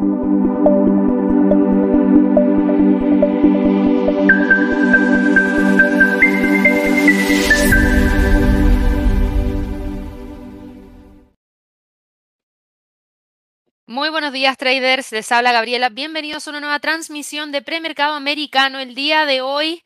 Muy buenos días traders, les habla Gabriela. Bienvenidos a una nueva transmisión de premercado americano. El día de hoy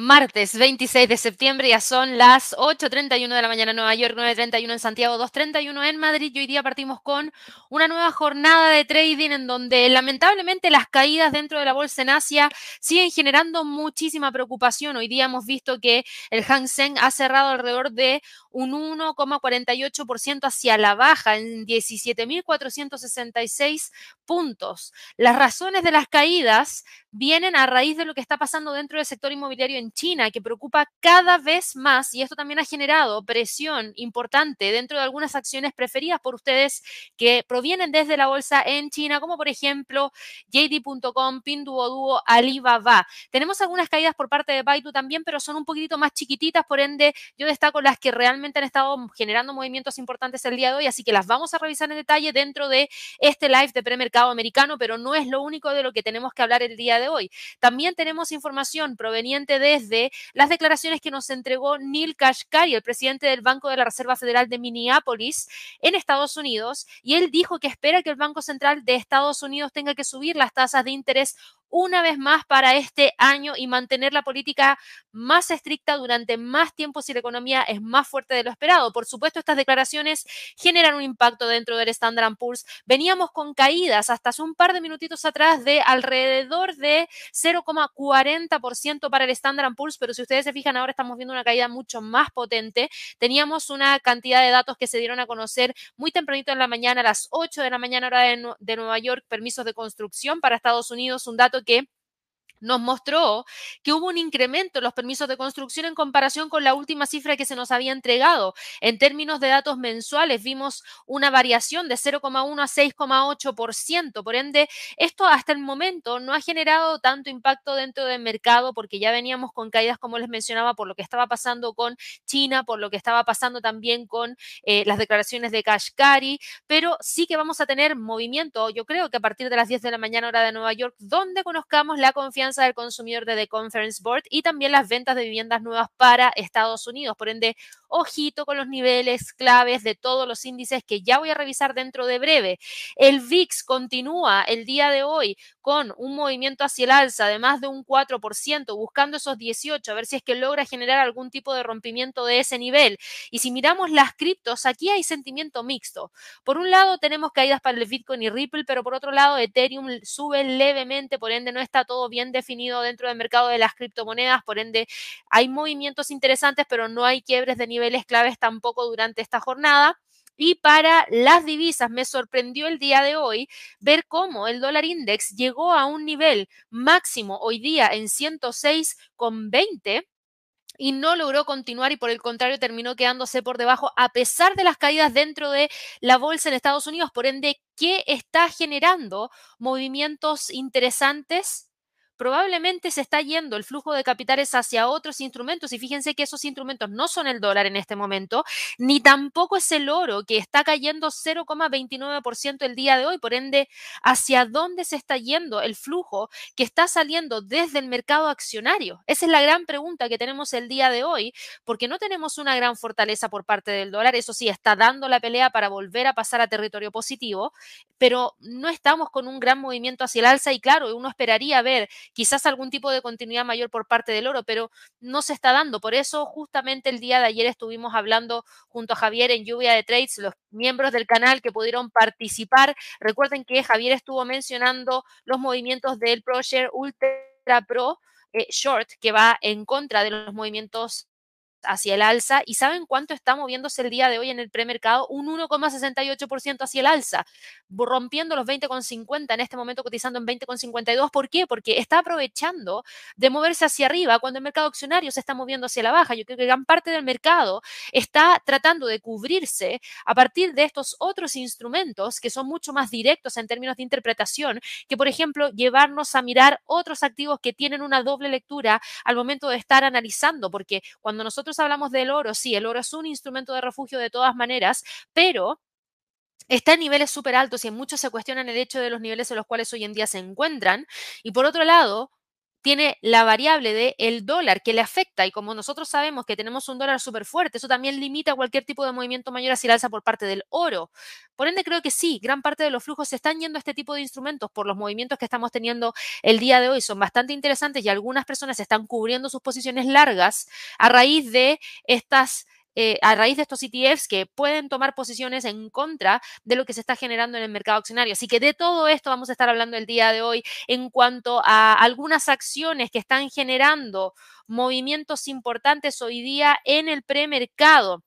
Martes 26 de septiembre, ya son las 8.31 de la mañana en Nueva York, 9.31 en Santiago, 2.31 en Madrid y hoy día partimos con una nueva jornada de trading en donde lamentablemente las caídas dentro de la bolsa en Asia siguen generando muchísima preocupación. Hoy día hemos visto que el Hang Seng ha cerrado alrededor de un 1,48% hacia la baja en 17.466 puntos. Las razones de las caídas vienen a raíz de lo que está pasando dentro del sector inmobiliario en China, que preocupa cada vez más y esto también ha generado presión importante dentro de algunas acciones preferidas por ustedes que provienen desde la bolsa en China, como por ejemplo JD.com, Pinduoduo, Alibaba. Tenemos algunas caídas por parte de Baidu también, pero son un poquitito más chiquititas, por ende yo destaco las que realmente han estado generando movimientos importantes el día de hoy, así que las vamos a revisar en detalle dentro de este live de premercado americano, pero no es lo único de lo que tenemos que hablar el día de hoy. También tenemos información proveniente desde las declaraciones que nos entregó Neil Kashkari, el presidente del Banco de la Reserva Federal de Minneapolis, en Estados Unidos, y él dijo que espera que el Banco Central de Estados Unidos tenga que subir las tasas de interés una vez más para este año y mantener la política más estricta durante más tiempo si la economía es más fuerte de lo esperado. Por supuesto, estas declaraciones generan un impacto dentro del Standard Poor's. Veníamos con caídas hasta hace un par de minutitos atrás de alrededor de 0,40% para el Standard Poor's, pero si ustedes se fijan ahora estamos viendo una caída mucho más potente. Teníamos una cantidad de datos que se dieron a conocer muy tempranito en la mañana, a las 8 de la mañana hora de, de Nueva York, permisos de construcción para Estados Unidos, un dato que nos mostró que hubo un incremento en los permisos de construcción en comparación con la última cifra que se nos había entregado. En términos de datos mensuales, vimos una variación de 0,1 a 6,8%. Por ende, esto hasta el momento no ha generado tanto impacto dentro del mercado porque ya veníamos con caídas, como les mencionaba, por lo que estaba pasando con China, por lo que estaba pasando también con eh, las declaraciones de Kashkari, pero sí que vamos a tener movimiento, yo creo que a partir de las 10 de la mañana hora de Nueva York, donde conozcamos la confianza del consumidor de The Conference Board y también las ventas de viviendas nuevas para Estados Unidos. Por ende, ojito con los niveles claves de todos los índices que ya voy a revisar dentro de breve. El VIX continúa el día de hoy con un movimiento hacia el alza de más de un 4%, buscando esos 18, a ver si es que logra generar algún tipo de rompimiento de ese nivel. Y si miramos las criptos, aquí hay sentimiento mixto. Por un lado tenemos caídas para el Bitcoin y Ripple, pero por otro lado Ethereum sube levemente, por ende no está todo bien definido dentro del mercado de las criptomonedas, por ende hay movimientos interesantes, pero no hay quiebres de niveles claves tampoco durante esta jornada. Y para las divisas, me sorprendió el día de hoy ver cómo el dólar index llegó a un nivel máximo hoy día en 106,20 y no logró continuar y por el contrario terminó quedándose por debajo a pesar de las caídas dentro de la bolsa en Estados Unidos. Por ende, ¿qué está generando movimientos interesantes? Probablemente se está yendo el flujo de capitales hacia otros instrumentos y fíjense que esos instrumentos no son el dólar en este momento, ni tampoco es el oro que está cayendo 0,29% el día de hoy, por ende, ¿hacia dónde se está yendo el flujo que está saliendo desde el mercado accionario? Esa es la gran pregunta que tenemos el día de hoy, porque no tenemos una gran fortaleza por parte del dólar, eso sí, está dando la pelea para volver a pasar a territorio positivo, pero no estamos con un gran movimiento hacia el alza y claro, uno esperaría ver quizás algún tipo de continuidad mayor por parte del oro, pero no se está dando. Por eso justamente el día de ayer estuvimos hablando junto a Javier en Lluvia de Trades, los miembros del canal que pudieron participar. Recuerden que Javier estuvo mencionando los movimientos del ProShare Ultra Pro. Eh, short que va en contra de los movimientos hacia el alza. ¿Y saben cuánto está moviéndose el día de hoy en el premercado? Un 1,68% hacia el alza, rompiendo los 20,50 en este momento cotizando en 20,52. ¿Por qué? Porque está aprovechando de moverse hacia arriba cuando el mercado accionario se está moviendo hacia la baja. Yo creo que gran parte del mercado está tratando de cubrirse a partir de estos otros instrumentos que son mucho más directos en términos de interpretación que, por ejemplo, llevarnos a mirar otros activos que tienen una doble lectura al momento de estar analizando, porque cuando nosotros hablamos del oro, sí, el oro es un instrumento de refugio de todas maneras, pero está en niveles súper altos y muchos se cuestionan el hecho de los niveles en los cuales hoy en día se encuentran. Y por otro lado, tiene la variable de el dólar que le afecta y como nosotros sabemos que tenemos un dólar súper fuerte, eso también limita cualquier tipo de movimiento mayor hacia el alza por parte del oro. Por ende, creo que sí, gran parte de los flujos se están yendo a este tipo de instrumentos por los movimientos que estamos teniendo el día de hoy. Son bastante interesantes y algunas personas están cubriendo sus posiciones largas a raíz de estas eh, a raíz de estos ETFs que pueden tomar posiciones en contra de lo que se está generando en el mercado accionario. Así que de todo esto vamos a estar hablando el día de hoy en cuanto a algunas acciones que están generando movimientos importantes hoy día en el premercado.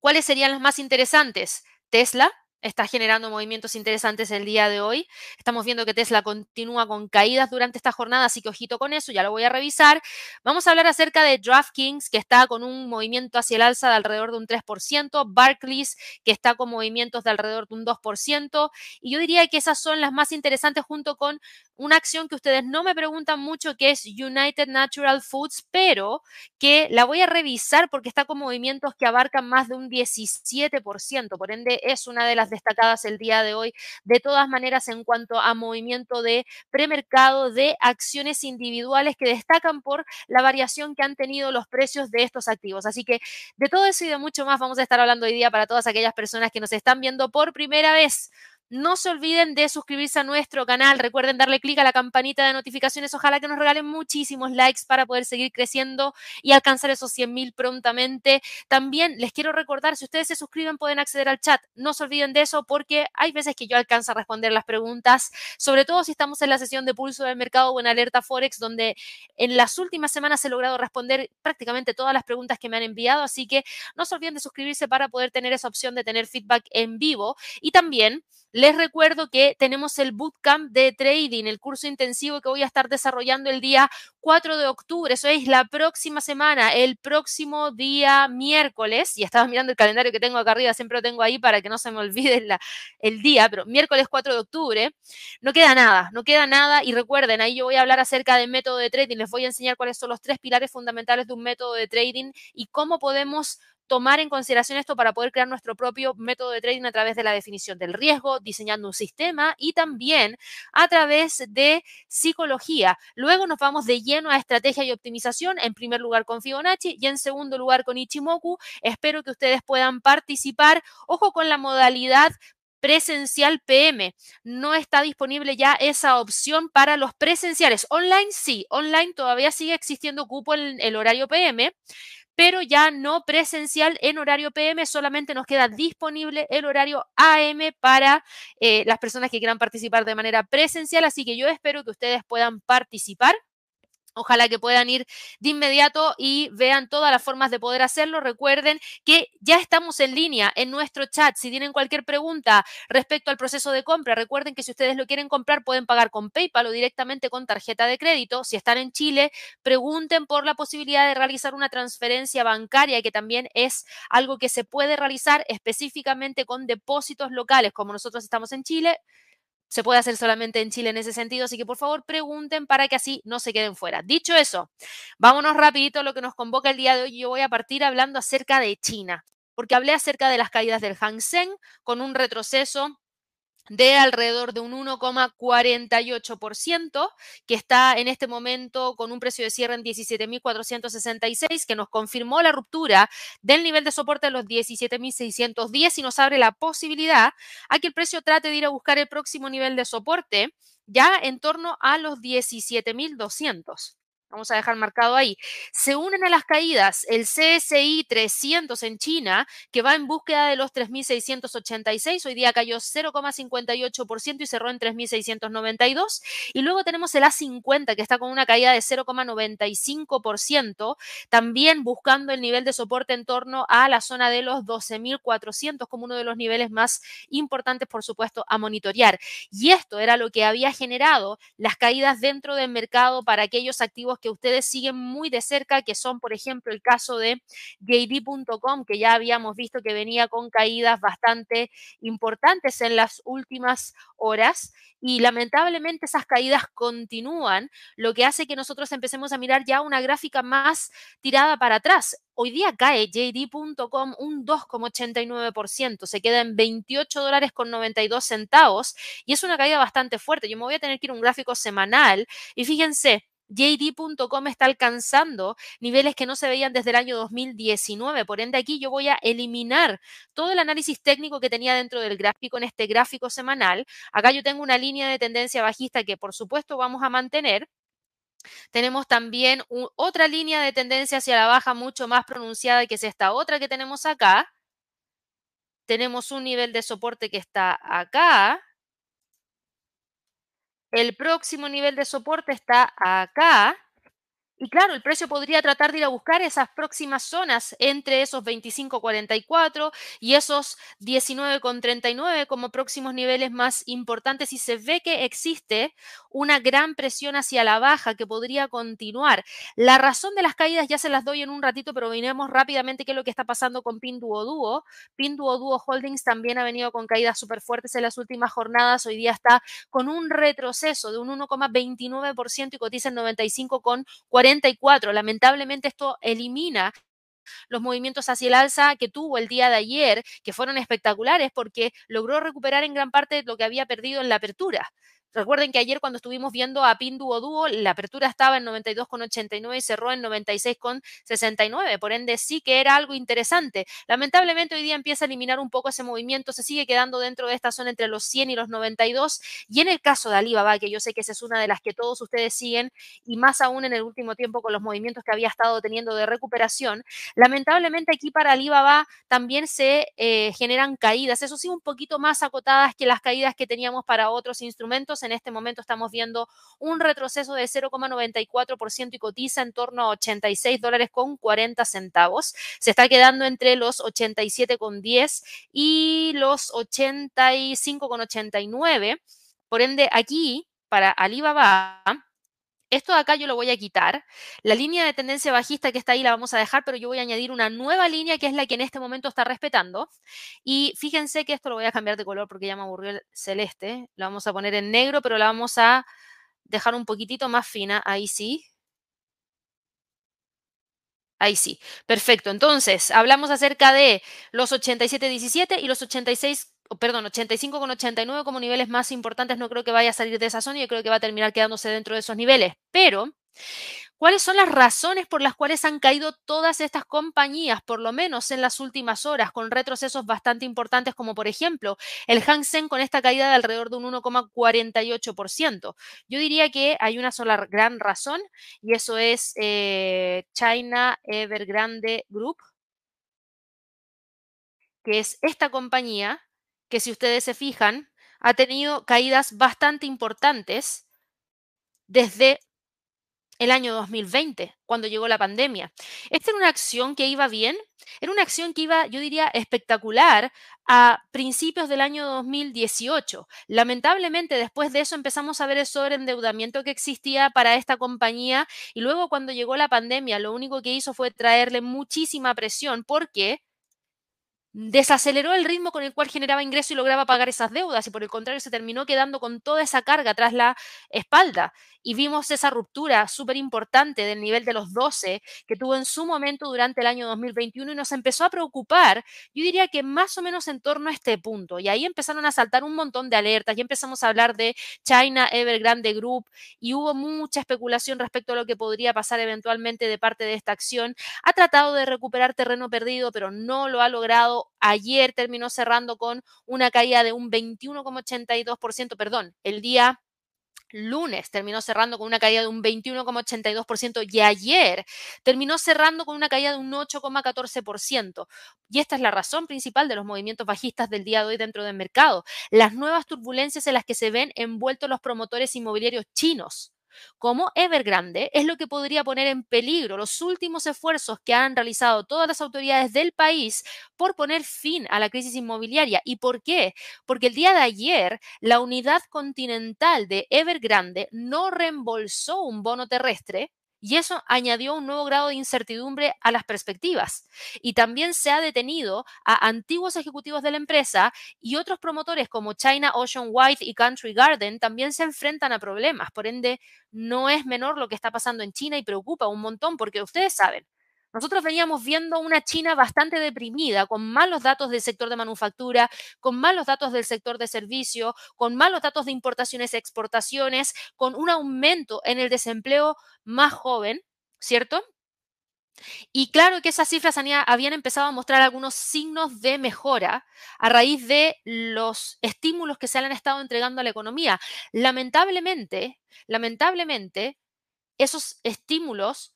¿Cuáles serían las más interesantes? Tesla, está generando movimientos interesantes el día de hoy. Estamos viendo que Tesla continúa con caídas durante esta jornada, así que ojito con eso, ya lo voy a revisar. Vamos a hablar acerca de DraftKings, que está con un movimiento hacia el alza de alrededor de un 3%, Barclays, que está con movimientos de alrededor de un 2%, y yo diría que esas son las más interesantes junto con una acción que ustedes no me preguntan mucho, que es United Natural Foods, pero que la voy a revisar porque está con movimientos que abarcan más de un 17%, por ende es una de las destacadas el día de hoy. De todas maneras, en cuanto a movimiento de premercado de acciones individuales que destacan por la variación que han tenido los precios de estos activos. Así que de todo eso y de mucho más vamos a estar hablando hoy día para todas aquellas personas que nos están viendo por primera vez. No se olviden de suscribirse a nuestro canal. Recuerden darle clic a la campanita de notificaciones. Ojalá que nos regalen muchísimos likes para poder seguir creciendo y alcanzar esos 100 mil prontamente. También les quiero recordar, si ustedes se suscriben pueden acceder al chat. No se olviden de eso porque hay veces que yo alcanzo a responder las preguntas, sobre todo si estamos en la sesión de pulso del mercado o en alerta Forex, donde en las últimas semanas he logrado responder prácticamente todas las preguntas que me han enviado. Así que no se olviden de suscribirse para poder tener esa opción de tener feedback en vivo. Y también les recuerdo que tenemos el bootcamp de trading, el curso intensivo que voy a estar desarrollando el día 4 de octubre, eso es la próxima semana, el próximo día miércoles, y estaba mirando el calendario que tengo acá arriba, siempre lo tengo ahí para que no se me olvide el día, pero miércoles 4 de octubre, no queda nada, no queda nada, y recuerden, ahí yo voy a hablar acerca del método de trading, les voy a enseñar cuáles son los tres pilares fundamentales de un método de trading y cómo podemos tomar en consideración esto para poder crear nuestro propio método de trading a través de la definición del riesgo, diseñando un sistema y también a través de psicología. Luego nos vamos de lleno a estrategia y optimización, en primer lugar con Fibonacci y en segundo lugar con Ichimoku. Espero que ustedes puedan participar. Ojo con la modalidad presencial PM. No está disponible ya esa opción para los presenciales. Online sí, online todavía sigue existiendo cupo en el horario PM pero ya no presencial en horario PM, solamente nos queda disponible el horario AM para eh, las personas que quieran participar de manera presencial, así que yo espero que ustedes puedan participar. Ojalá que puedan ir de inmediato y vean todas las formas de poder hacerlo. Recuerden que ya estamos en línea en nuestro chat. Si tienen cualquier pregunta respecto al proceso de compra, recuerden que si ustedes lo quieren comprar pueden pagar con PayPal o directamente con tarjeta de crédito. Si están en Chile, pregunten por la posibilidad de realizar una transferencia bancaria, que también es algo que se puede realizar específicamente con depósitos locales. Como nosotros estamos en Chile, se puede hacer solamente en Chile en ese sentido, así que por favor pregunten para que así no se queden fuera. Dicho eso, vámonos rapidito a lo que nos convoca el día de hoy. Yo voy a partir hablando acerca de China, porque hablé acerca de las caídas del Hang Seng con un retroceso de alrededor de un 1,48%, que está en este momento con un precio de cierre en 17.466, que nos confirmó la ruptura del nivel de soporte de los 17.610 y nos abre la posibilidad a que el precio trate de ir a buscar el próximo nivel de soporte ya en torno a los 17.200. Vamos a dejar marcado ahí. Se unen a las caídas el CSI 300 en China, que va en búsqueda de los 3.686. Hoy día cayó 0,58% y cerró en 3.692. Y luego tenemos el A50, que está con una caída de 0,95%, también buscando el nivel de soporte en torno a la zona de los 12.400 como uno de los niveles más importantes, por supuesto, a monitorear. Y esto era lo que había generado las caídas dentro del mercado para aquellos activos que ustedes siguen muy de cerca, que son, por ejemplo, el caso de JD.com, que ya habíamos visto que venía con caídas bastante importantes en las últimas horas y lamentablemente esas caídas continúan, lo que hace que nosotros empecemos a mirar ya una gráfica más tirada para atrás. Hoy día cae JD.com un 2,89%, se queda en 28 dólares con 92 centavos y es una caída bastante fuerte. Yo me voy a tener que ir a un gráfico semanal y fíjense, JD.com está alcanzando niveles que no se veían desde el año 2019. Por ende, aquí yo voy a eliminar todo el análisis técnico que tenía dentro del gráfico en este gráfico semanal. Acá yo tengo una línea de tendencia bajista que por supuesto vamos a mantener. Tenemos también otra línea de tendencia hacia la baja mucho más pronunciada que es esta otra que tenemos acá. Tenemos un nivel de soporte que está acá el próximo nivel de soporte está acá. Y claro, el precio podría tratar de ir a buscar esas próximas zonas entre esos 25.44 y esos 19.39 como próximos niveles más importantes y se ve que existe una gran presión hacia la baja que podría continuar. La razón de las caídas ya se las doy en un ratito, pero miremos rápidamente qué es lo que está pasando con Pinduo Duo. Pinduo Duo Holdings también ha venido con caídas súper fuertes en las últimas jornadas. Hoy día está con un retroceso de un 1,29% y cotiza en 95,40 Lamentablemente esto elimina los movimientos hacia el alza que tuvo el día de ayer, que fueron espectaculares porque logró recuperar en gran parte lo que había perdido en la apertura. Recuerden que ayer cuando estuvimos viendo a Pinduo Duo, la apertura estaba en 92,89 y cerró en 96,69. Por ende, sí que era algo interesante. Lamentablemente hoy día empieza a eliminar un poco ese movimiento, se sigue quedando dentro de esta zona entre los 100 y los 92. Y en el caso de Alibaba, que yo sé que esa es una de las que todos ustedes siguen, y más aún en el último tiempo con los movimientos que había estado teniendo de recuperación, lamentablemente aquí para Alibaba también se eh, generan caídas, eso sí, un poquito más acotadas que las caídas que teníamos para otros instrumentos en este momento estamos viendo un retroceso de 0,94% y cotiza en torno a 86 dólares con 40 centavos. Se está quedando entre los 87,10 y los 85,89. Por ende, aquí para Alibaba esto de acá yo lo voy a quitar. La línea de tendencia bajista que está ahí la vamos a dejar, pero yo voy a añadir una nueva línea que es la que en este momento está respetando. Y fíjense que esto lo voy a cambiar de color porque ya me aburrió el celeste. Lo vamos a poner en negro, pero la vamos a dejar un poquitito más fina. Ahí sí. Ahí sí. Perfecto. Entonces, hablamos acerca de los 87.17 y los 86 perdón, 85 con 89 como niveles más importantes, no creo que vaya a salir de esa zona y yo creo que va a terminar quedándose dentro de esos niveles. Pero, ¿cuáles son las razones por las cuales han caído todas estas compañías, por lo menos en las últimas horas, con retrocesos bastante importantes, como por ejemplo el Hang Seng con esta caída de alrededor de un 1,48%? Yo diría que hay una sola gran razón y eso es eh, China Evergrande Group, que es esta compañía que si ustedes se fijan, ha tenido caídas bastante importantes desde el año 2020, cuando llegó la pandemia. Esta era una acción que iba bien, era una acción que iba, yo diría, espectacular a principios del año 2018. Lamentablemente, después de eso empezamos a ver el sobreendeudamiento que existía para esta compañía y luego cuando llegó la pandemia, lo único que hizo fue traerle muchísima presión porque desaceleró el ritmo con el cual generaba ingreso y lograba pagar esas deudas y por el contrario se terminó quedando con toda esa carga tras la espalda y vimos esa ruptura súper importante del nivel de los 12 que tuvo en su momento durante el año 2021 y nos empezó a preocupar, yo diría que más o menos en torno a este punto y ahí empezaron a saltar un montón de alertas y empezamos a hablar de China Evergrande Group y hubo mucha especulación respecto a lo que podría pasar eventualmente de parte de esta acción. Ha tratado de recuperar terreno perdido pero no lo ha logrado Ayer terminó cerrando con una caída de un 21,82%, perdón, el día lunes terminó cerrando con una caída de un 21,82% y ayer terminó cerrando con una caída de un 8,14%. Y esta es la razón principal de los movimientos bajistas del día de hoy dentro del mercado, las nuevas turbulencias en las que se ven envueltos los promotores inmobiliarios chinos como Evergrande es lo que podría poner en peligro los últimos esfuerzos que han realizado todas las autoridades del país por poner fin a la crisis inmobiliaria. ¿Y por qué? Porque el día de ayer la unidad continental de Evergrande no reembolsó un bono terrestre Y eso añadió un nuevo grado de incertidumbre a las perspectivas. Y también se ha detenido a antiguos ejecutivos de la empresa y otros promotores como China Ocean White y Country Garden también se enfrentan a problemas. Por ende, no es menor lo que está pasando en China y preocupa un montón porque ustedes saben, nosotros veníamos viendo una China bastante deprimida, con malos datos del sector de manufactura, con malos datos del sector de servicio, con malos datos de importaciones y exportaciones, con un aumento en el desempleo más joven, ¿cierto? Y claro que esas cifras habían empezado a mostrar algunos signos de mejora a raíz de los estímulos que se han estado entregando a la economía. Lamentablemente, lamentablemente, esos estímulos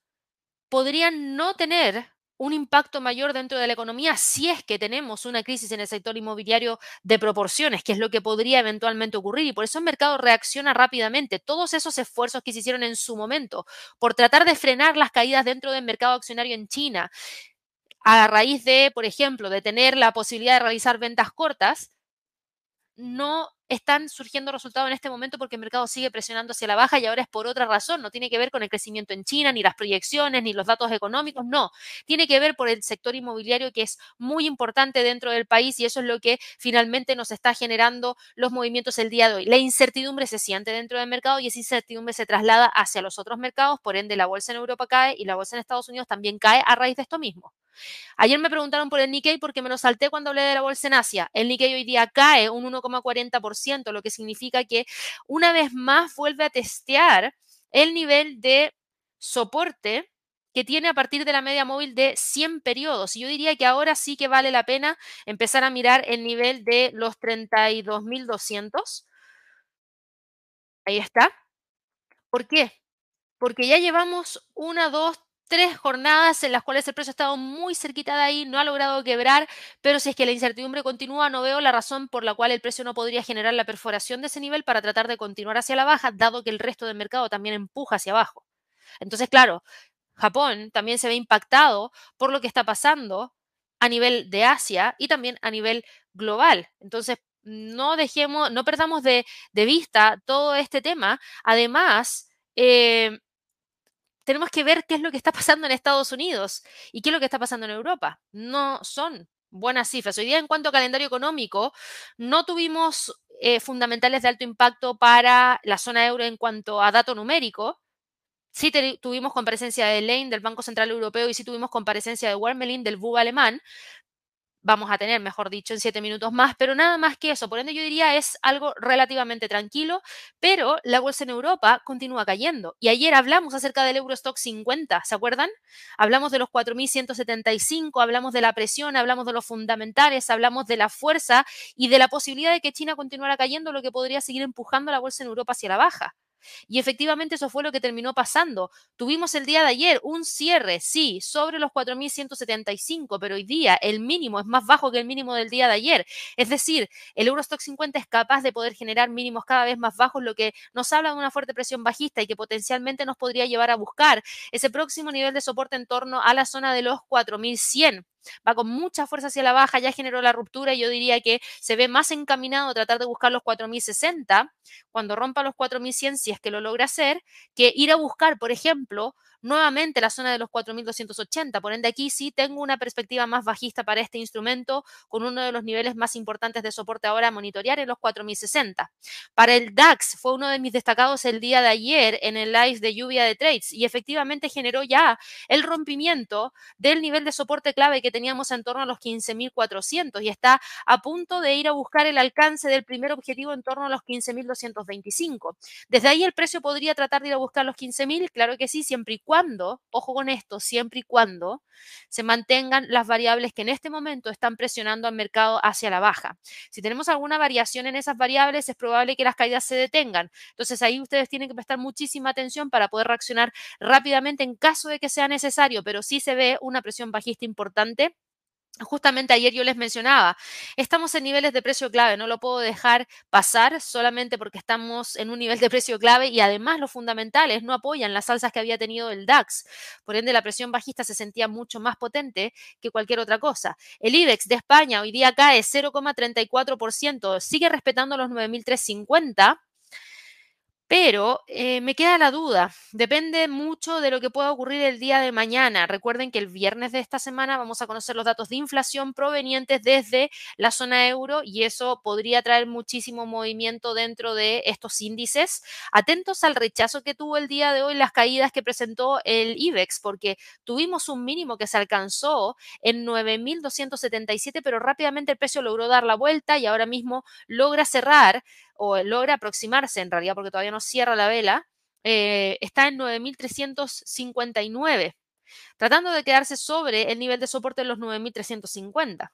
podrían no tener un impacto mayor dentro de la economía si es que tenemos una crisis en el sector inmobiliario de proporciones, que es lo que podría eventualmente ocurrir. Y por eso el mercado reacciona rápidamente. Todos esos esfuerzos que se hicieron en su momento por tratar de frenar las caídas dentro del mercado accionario en China, a raíz de, por ejemplo, de tener la posibilidad de realizar ventas cortas, no están surgiendo resultados en este momento porque el mercado sigue presionando hacia la baja y ahora es por otra razón. No tiene que ver con el crecimiento en China, ni las proyecciones, ni los datos económicos, no. Tiene que ver por el sector inmobiliario que es muy importante dentro del país y eso es lo que finalmente nos está generando los movimientos el día de hoy. La incertidumbre se siente dentro del mercado y esa incertidumbre se traslada hacia los otros mercados, por ende la bolsa en Europa cae y la bolsa en Estados Unidos también cae a raíz de esto mismo. Ayer me preguntaron por el Nikkei porque me lo salté cuando hablé de la bolsa en Asia. El Nikkei hoy día cae un 1,40%, lo que significa que una vez más vuelve a testear el nivel de soporte que tiene a partir de la media móvil de 100 periodos. Y yo diría que ahora sí que vale la pena empezar a mirar el nivel de los 32.200. Ahí está. ¿Por qué? Porque ya llevamos una, dos, tres jornadas en las cuales el precio ha estado muy cerquita de ahí, no ha logrado quebrar, pero si es que la incertidumbre continúa, no veo la razón por la cual el precio no podría generar la perforación de ese nivel para tratar de continuar hacia la baja, dado que el resto del mercado también empuja hacia abajo. Entonces, claro, Japón también se ve impactado por lo que está pasando a nivel de Asia y también a nivel global. Entonces, no dejemos, no perdamos de, vista todo este tema. Además, eh, tenemos que ver qué es lo que está pasando en Estados Unidos y qué es lo que está pasando en Europa. No son buenas cifras. Hoy día, en cuanto a calendario económico, no tuvimos eh, fundamentales de alto impacto para la zona euro en cuanto a dato numérico. Sí tuvimos comparecencia de Lane del Banco Central Europeo y sí tuvimos comparecencia de Wermelin del BUB alemán, vamos a tener, mejor dicho, en siete minutos más, pero nada más que eso. Por ende, yo diría es algo relativamente tranquilo, pero la bolsa en Europa continúa cayendo. Y ayer hablamos acerca del Eurostock 50, ¿se acuerdan? Hablamos de los 4.175, hablamos de la presión, hablamos de los fundamentales, hablamos de la fuerza y de la posibilidad de que China continuara cayendo, lo que podría seguir empujando la bolsa en Europa hacia la baja. Y efectivamente eso fue lo que terminó pasando. Tuvimos el día de ayer un cierre, sí, sobre los 4.175, pero hoy día el mínimo es más bajo que el mínimo del día de ayer. Es decir, el Eurostock 50 es capaz de poder generar mínimos cada vez más bajos, lo que nos habla de una fuerte presión bajista y que potencialmente nos podría llevar a buscar ese próximo nivel de soporte en torno a la zona de los 4.100 va con mucha fuerza hacia la baja, ya generó la ruptura y yo diría que se ve más encaminado a tratar de buscar los 4060 cuando rompa los 4100 si es que lo logra hacer, que ir a buscar, por ejemplo, nuevamente la zona de los 4.280. Por ende, aquí sí tengo una perspectiva más bajista para este instrumento, con uno de los niveles más importantes de soporte ahora a monitorear en los 4.060. Para el DAX fue uno de mis destacados el día de ayer en el live de lluvia de trades y efectivamente generó ya el rompimiento del nivel de soporte clave que teníamos en torno a los 15.400 y está a punto de ir a buscar el alcance del primer objetivo en torno a los 15.225. Desde ahí el precio podría tratar de ir a buscar los 15.000, claro que sí, siempre y cuando cuando, ojo con esto, siempre y cuando se mantengan las variables que en este momento están presionando al mercado hacia la baja. Si tenemos alguna variación en esas variables, es probable que las caídas se detengan. Entonces ahí ustedes tienen que prestar muchísima atención para poder reaccionar rápidamente en caso de que sea necesario, pero sí se ve una presión bajista importante Justamente ayer yo les mencionaba, estamos en niveles de precio clave, no lo puedo dejar pasar solamente porque estamos en un nivel de precio clave y además los fundamentales no apoyan las alzas que había tenido el DAX. Por ende, la presión bajista se sentía mucho más potente que cualquier otra cosa. El IBEX de España hoy día cae 0,34%, sigue respetando los 9.350 Pero eh, me queda la duda, depende mucho de lo que pueda ocurrir el día de mañana. Recuerden que el viernes de esta semana vamos a conocer los datos de inflación provenientes desde la zona euro y eso podría traer muchísimo movimiento dentro de estos índices. Atentos al rechazo que tuvo el día de hoy las caídas que presentó el IBEX, porque tuvimos un mínimo que se alcanzó en 9.277, pero rápidamente el precio logró dar la vuelta y ahora mismo logra cerrar o logra aproximarse en realidad, porque todavía no cierra la vela, eh, está en 9.359, tratando de quedarse sobre el nivel de soporte de los 9.350.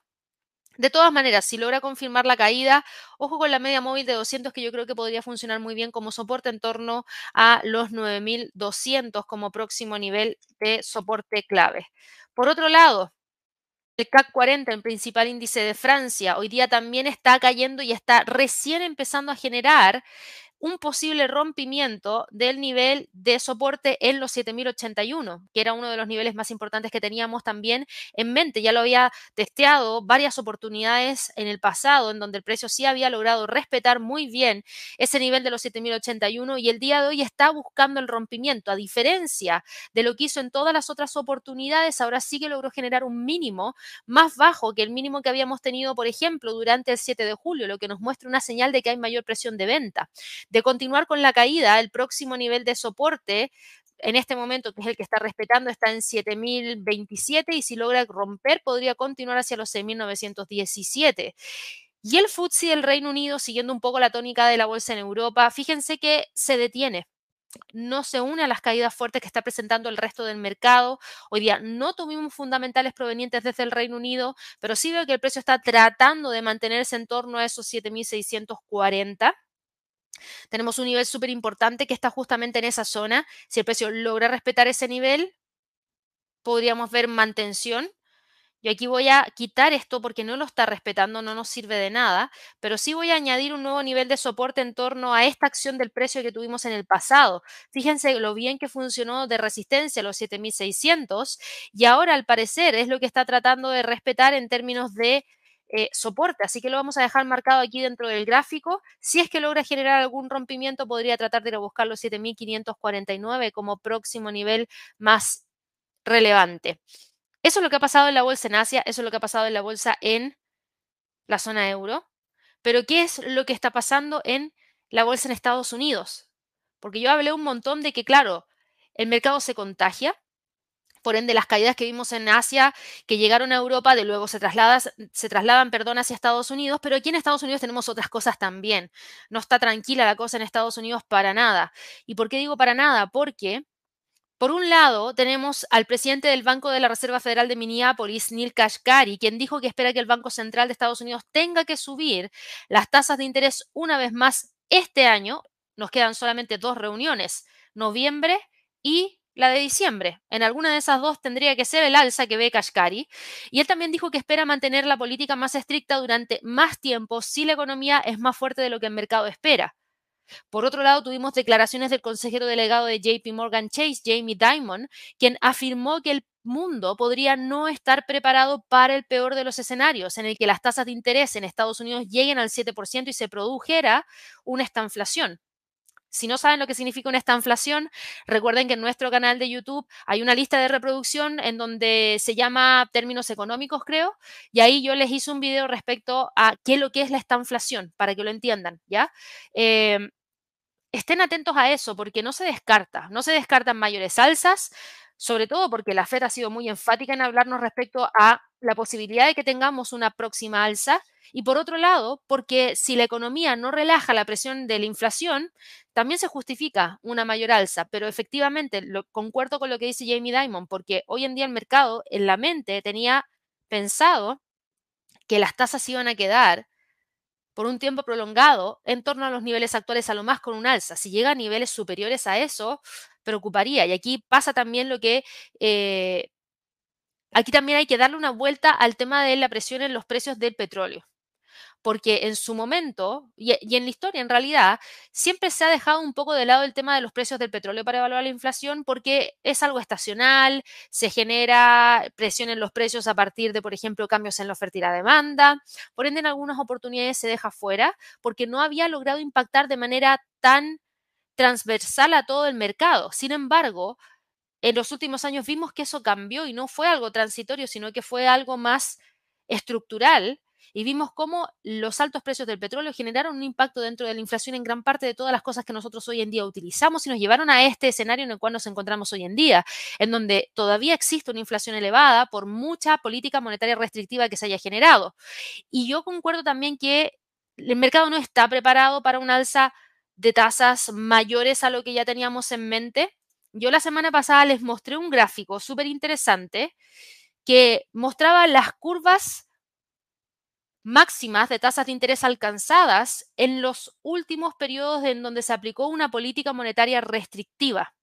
De todas maneras, si logra confirmar la caída, ojo con la media móvil de 200 que yo creo que podría funcionar muy bien como soporte en torno a los 9200 como próximo nivel de soporte clave. Por otro lado, el CAC 40, el principal índice de Francia, hoy día también está cayendo y está recién empezando a generar un posible rompimiento del nivel de soporte en los 7081, que era uno de los niveles más importantes que teníamos también en mente. Ya lo había testeado varias oportunidades en el pasado, en donde el precio sí había logrado respetar muy bien ese nivel de los 7081 y el día de hoy está buscando el rompimiento. A diferencia de lo que hizo en todas las otras oportunidades, ahora sí que logró generar un mínimo más bajo que el mínimo que habíamos tenido, por ejemplo, durante el 7 de julio, lo que nos muestra una señal de que hay mayor presión de venta de continuar con la caída, el próximo nivel de soporte en este momento, que es el que está respetando, está en 7027 y si logra romper podría continuar hacia los 6917. Y el FTSE del Reino Unido, siguiendo un poco la tónica de la bolsa en Europa, fíjense que se detiene. No se une a las caídas fuertes que está presentando el resto del mercado. Hoy día no tuvimos fundamentales provenientes desde el Reino Unido, pero sí veo que el precio está tratando de mantenerse en torno a esos 7640 tenemos un nivel súper importante que está justamente en esa zona. Si el precio logra respetar ese nivel, podríamos ver mantención. Yo aquí voy a quitar esto porque no lo está respetando, no nos sirve de nada, pero sí voy a añadir un nuevo nivel de soporte en torno a esta acción del precio que tuvimos en el pasado. Fíjense lo bien que funcionó de resistencia los 7600 y ahora al parecer es lo que está tratando de respetar en términos de eh, soporte. Así que lo vamos a dejar marcado aquí dentro del gráfico. Si es que logra generar algún rompimiento, podría tratar de ir a buscar los 7549 como próximo nivel más relevante. Eso es lo que ha pasado en la bolsa en Asia, eso es lo que ha pasado en la bolsa en la zona euro. Pero ¿qué es lo que está pasando en la bolsa en Estados Unidos? Porque yo hablé un montón de que, claro, el mercado se contagia, por ende, las caídas que vimos en Asia, que llegaron a Europa, de luego se, se trasladan perdón, hacia Estados Unidos, pero aquí en Estados Unidos tenemos otras cosas también. No está tranquila la cosa en Estados Unidos para nada. ¿Y por qué digo para nada? Porque, por un lado, tenemos al presidente del Banco de la Reserva Federal de Minneapolis, Neil Kashkari, quien dijo que espera que el Banco Central de Estados Unidos tenga que subir las tasas de interés una vez más este año. Nos quedan solamente dos reuniones, noviembre y la de diciembre. En alguna de esas dos tendría que ser el alza que ve Kashkari. Y él también dijo que espera mantener la política más estricta durante más tiempo si la economía es más fuerte de lo que el mercado espera. Por otro lado, tuvimos declaraciones del consejero delegado de JP Morgan Chase, Jamie Dimon, quien afirmó que el mundo podría no estar preparado para el peor de los escenarios, en el que las tasas de interés en Estados Unidos lleguen al 7% y se produjera una estanflación. Si no saben lo que significa una estanflación, recuerden que en nuestro canal de YouTube hay una lista de reproducción en donde se llama términos económicos, creo, y ahí yo les hice un video respecto a qué es lo que es la estanflación, para que lo entiendan, ¿ya? Em, estén atentos a eso, porque no se descarta, no se descartan mayores alzas, sobre todo porque la FED ha sido muy enfática en hablarnos respecto a la posibilidad de que tengamos una próxima alza. Y por otro lado, porque si la economía no relaja la presión de la inflación, también se justifica una mayor alza, pero efectivamente lo, concuerdo con lo que dice Jamie Dimon, porque hoy en día el mercado en la mente tenía pensado que las tasas iban a quedar por un tiempo prolongado en torno a los niveles actuales a lo más con un alza. Si llega a niveles superiores a eso, preocuparía. Y aquí pasa también lo que eh, Aquí también hay que darle una vuelta al tema de la presión en los precios del petróleo. Porque en su momento, y, en la historia en realidad, siempre se ha dejado un poco de lado el tema de los precios del petróleo para evaluar la inflación porque es algo estacional, se genera presión en los precios a partir de, por ejemplo, cambios en la oferta y la demanda. Por ende, en algunas oportunidades se deja fuera porque no había logrado impactar de manera tan transversal a todo el mercado. Sin embargo, en los últimos años vimos que eso cambió y no fue algo transitorio, sino que fue algo más estructural y vimos cómo los altos precios del petróleo generaron un impacto dentro de la inflación en gran parte de todas las cosas que nosotros hoy en día utilizamos y nos llevaron a este escenario en el cual nos encontramos hoy en día, en donde todavía existe una inflación elevada por mucha política monetaria restrictiva que se haya generado. Y yo concuerdo también que el mercado no está preparado para un alza de tasas mayores a lo que ya teníamos en mente. Yo la semana pasada les mostré un gráfico súper interesante que mostraba las curvas máximas de tasas de interés alcanzadas en los últimos periodos en donde se aplicó una política monetaria restrictiva.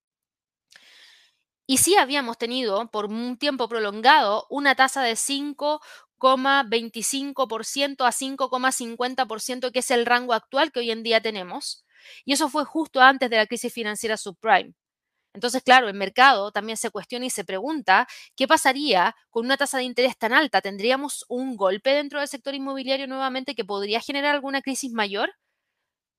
Y sí habíamos tenido por un tiempo prolongado una tasa de 5,25% a 5,50%, que es el rango actual que hoy en día tenemos. Y eso fue justo antes de la crisis financiera subprime. Entonces, claro, el mercado también se cuestiona y se pregunta qué pasaría con una tasa de interés tan alta. ¿Tendríamos un golpe dentro del sector inmobiliario nuevamente que podría generar alguna crisis mayor?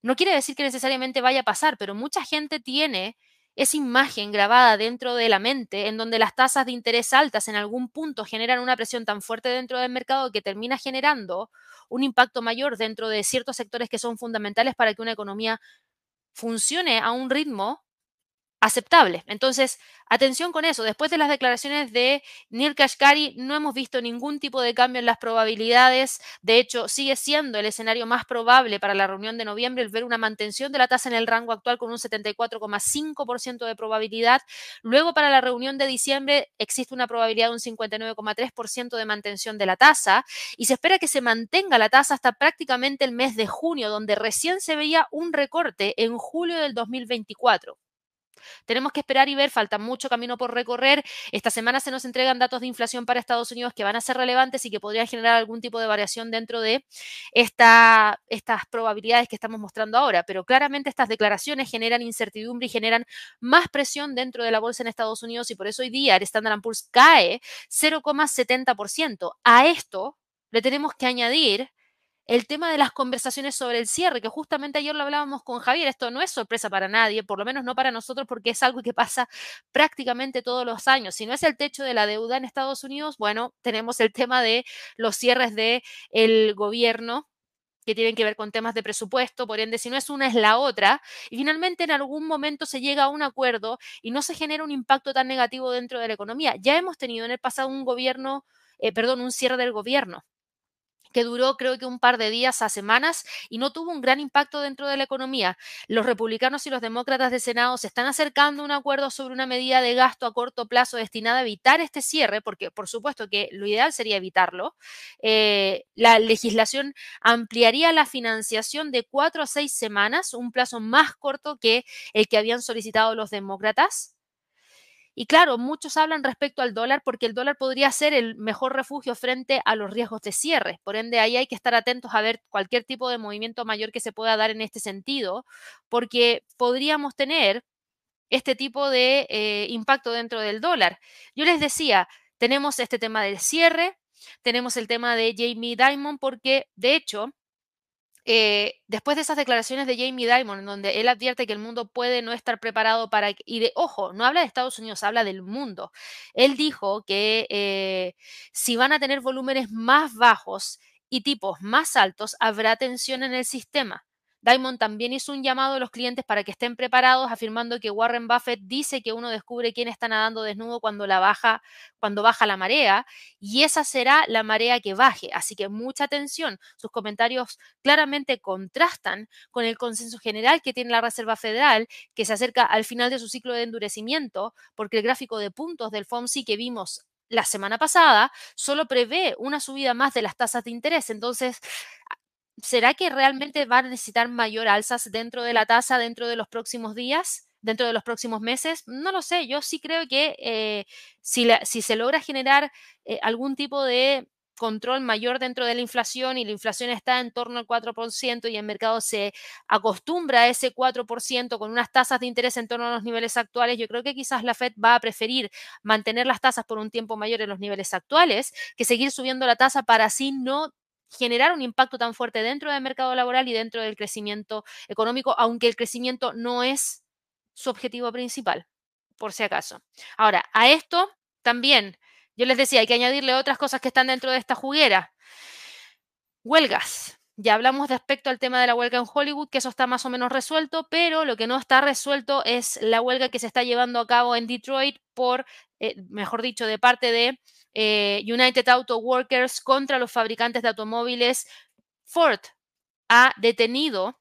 No quiere decir que necesariamente vaya a pasar, pero mucha gente tiene esa imagen grabada dentro de la mente en donde las tasas de interés altas en algún punto generan una presión tan fuerte dentro del mercado que termina generando un impacto mayor dentro de ciertos sectores que son fundamentales para que una economía funcione a un ritmo aceptable. Entonces, atención con eso. Después de las declaraciones de Neil Kashkari, no hemos visto ningún tipo de cambio en las probabilidades. De hecho, sigue siendo el escenario más probable para la reunión de noviembre el ver una mantención de la tasa en el rango actual con un 74,5% de probabilidad. Luego, para la reunión de diciembre, existe una probabilidad de un 59,3% de mantención de la tasa y se espera que se mantenga la tasa hasta prácticamente el mes de junio, donde recién se veía un recorte en julio del 2024. Tenemos que esperar y ver, falta mucho camino por recorrer. Esta semana se nos entregan datos de inflación para Estados Unidos que van a ser relevantes y que podrían generar algún tipo de variación dentro de esta, estas probabilidades que estamos mostrando ahora. Pero claramente estas declaraciones generan incertidumbre y generan más presión dentro de la bolsa en Estados Unidos y por eso hoy día el Standard Poor's cae 0,70%. A esto le tenemos que añadir el tema de las conversaciones sobre el cierre, que justamente ayer lo hablábamos con Javier, esto no es sorpresa para nadie, por lo menos no para nosotros, porque es algo que pasa prácticamente todos los años. Si no es el techo de la deuda en Estados Unidos, bueno, tenemos el tema de los cierres del el gobierno que tienen que ver con temas de presupuesto, por ende, si no es una, es la otra, y finalmente en algún momento se llega a un acuerdo y no se genera un impacto tan negativo dentro de la economía. Ya hemos tenido en el pasado un gobierno, eh, perdón, un cierre del gobierno que duró creo que un par de días a semanas y no tuvo un gran impacto dentro de la economía. Los republicanos y los demócratas de Senado se están acercando a un acuerdo sobre una medida de gasto a corto plazo destinada a evitar este cierre, porque por supuesto que lo ideal sería evitarlo. Eh, la legislación ampliaría la financiación de cuatro a seis semanas, un plazo más corto que el que habían solicitado los demócratas. Y claro, muchos hablan respecto al dólar porque el dólar podría ser el mejor refugio frente a los riesgos de cierre. Por ende, ahí hay que estar atentos a ver cualquier tipo de movimiento mayor que se pueda dar en este sentido, porque podríamos tener este tipo de eh, impacto dentro del dólar. Yo les decía, tenemos este tema del cierre, tenemos el tema de Jamie Dimon, porque de hecho, eh, después de esas declaraciones de Jamie Dimon, en donde él advierte que el mundo puede no estar preparado para... Y de, ojo, no habla de Estados Unidos, habla del mundo. Él dijo que eh, si van a tener volúmenes más bajos y tipos más altos, habrá tensión en el sistema. Diamond también hizo un llamado a los clientes para que estén preparados, afirmando que Warren Buffett dice que uno descubre quién está nadando desnudo cuando baja, cuando baja la marea, y esa será la marea que baje. Así que mucha atención. Sus comentarios claramente contrastan con el consenso general que tiene la Reserva Federal, que se acerca al final de su ciclo de endurecimiento, porque el gráfico de puntos del FOMC que vimos la semana pasada solo prevé una subida más de las tasas de interés. Entonces, ¿será que realmente van a necesitar mayor alzas dentro de la tasa dentro de los próximos días? dentro de los próximos meses? No lo sé, yo sí creo que eh, si, si, se logra generar eh, algún tipo de control mayor dentro de la inflación y la inflación está en torno al 4% y el mercado se acostumbra a ese 4% con unas tasas de interés en torno a los niveles actuales, yo creo que quizás la Fed va a preferir mantener las tasas por un tiempo mayor en los niveles actuales que seguir subiendo la tasa para así no generar un impacto tan fuerte dentro del mercado laboral y dentro del crecimiento económico, aunque el crecimiento no es su objetivo principal, por si acaso. Ahora, a esto también, yo les decía, hay que añadirle otras cosas que están dentro de esta juguera. Huelgas. Ya hablamos respecto al tema de la huelga en Hollywood, que eso está más o menos resuelto, pero lo que no está resuelto es la huelga que se está llevando a cabo en Detroit por, eh, mejor dicho, de parte de eh, United Auto Workers contra los fabricantes de automóviles. Ford ha detenido,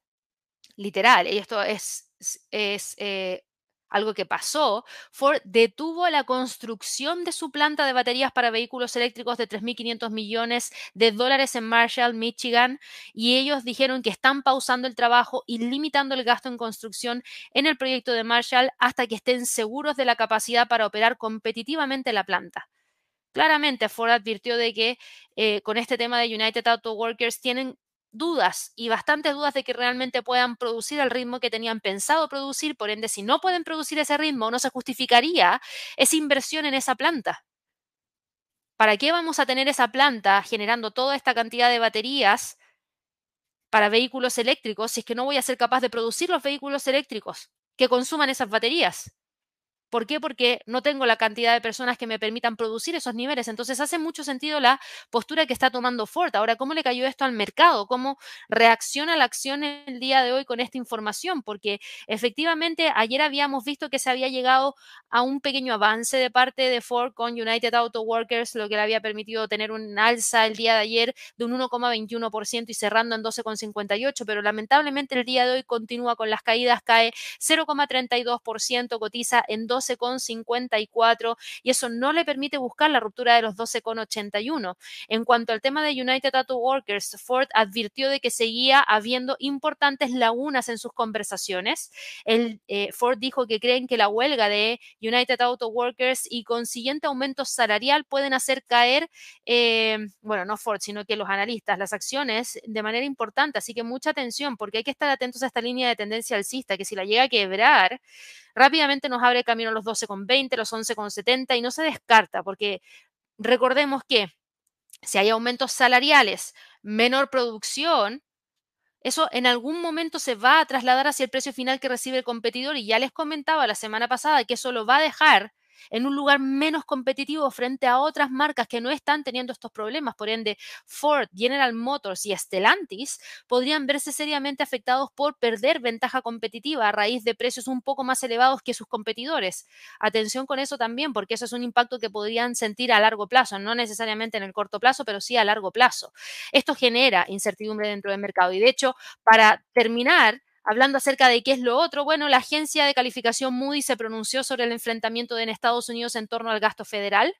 literal, y esto es, es eh, algo que pasó, Ford detuvo la construcción de su planta de baterías para vehículos eléctricos de 3.500 millones de dólares en Marshall, Michigan, y ellos dijeron que están pausando el trabajo y limitando el gasto en construcción en el proyecto de Marshall hasta que estén seguros de la capacidad para operar competitivamente la planta. Claramente, Ford advirtió de que eh, con este tema de United Auto Workers tienen dudas y bastantes dudas de que realmente puedan producir el ritmo que tenían pensado producir. Por ende, si no pueden producir ese ritmo, no se justificaría esa inversión en esa planta. ¿Para qué vamos a tener esa planta generando toda esta cantidad de baterías para vehículos eléctricos si es que no voy a ser capaz de producir los vehículos eléctricos que consuman esas baterías? ¿Por qué? Porque no tengo la cantidad de personas que me permitan producir esos niveles. Entonces hace mucho sentido la postura que está tomando Ford. Ahora, ¿cómo le cayó esto al mercado? ¿Cómo reacciona la acción el día de hoy con esta información? Porque efectivamente ayer habíamos visto que se había llegado a un pequeño avance de parte de Ford con United Auto Workers, lo que le había permitido tener un alza el día de ayer de un 1,21% y cerrando en 12,58%, pero lamentablemente el día de hoy continúa con las caídas, cae 0,32%, cotiza en 12 12,54 y eso no le permite buscar la ruptura de los 12,81. En cuanto al tema de United Auto Workers, Ford advirtió de que seguía habiendo importantes lagunas en sus conversaciones. El, eh, Ford dijo que creen que la huelga de United Auto Workers y consiguiente aumento salarial pueden hacer caer, eh, bueno, no Ford, sino que los analistas, las acciones de manera importante. Así que mucha atención porque hay que estar atentos a esta línea de tendencia alcista, que si la llega a quebrar, rápidamente nos abre camino a los 12,20, los 11,70 y no se descarta porque recordemos que si hay aumentos salariales, menor producción, eso en algún momento se va a trasladar hacia el precio final que recibe el competidor y ya les comentaba la semana pasada que eso lo va a dejar en un lugar menos competitivo frente a otras marcas que no están teniendo estos problemas. Por ende, Ford, General Motors y Stellantis podrían verse seriamente afectados por perder ventaja competitiva a raíz de precios un poco más elevados que sus competidores. Atención con eso también, porque eso es un impacto que podrían sentir a largo plazo, no necesariamente en el corto plazo, pero sí a largo plazo. Esto genera incertidumbre dentro del mercado y de hecho, para terminar, Hablando acerca de qué es lo otro, bueno, la agencia de calificación Moody se pronunció sobre el enfrentamiento en Estados Unidos en torno al gasto federal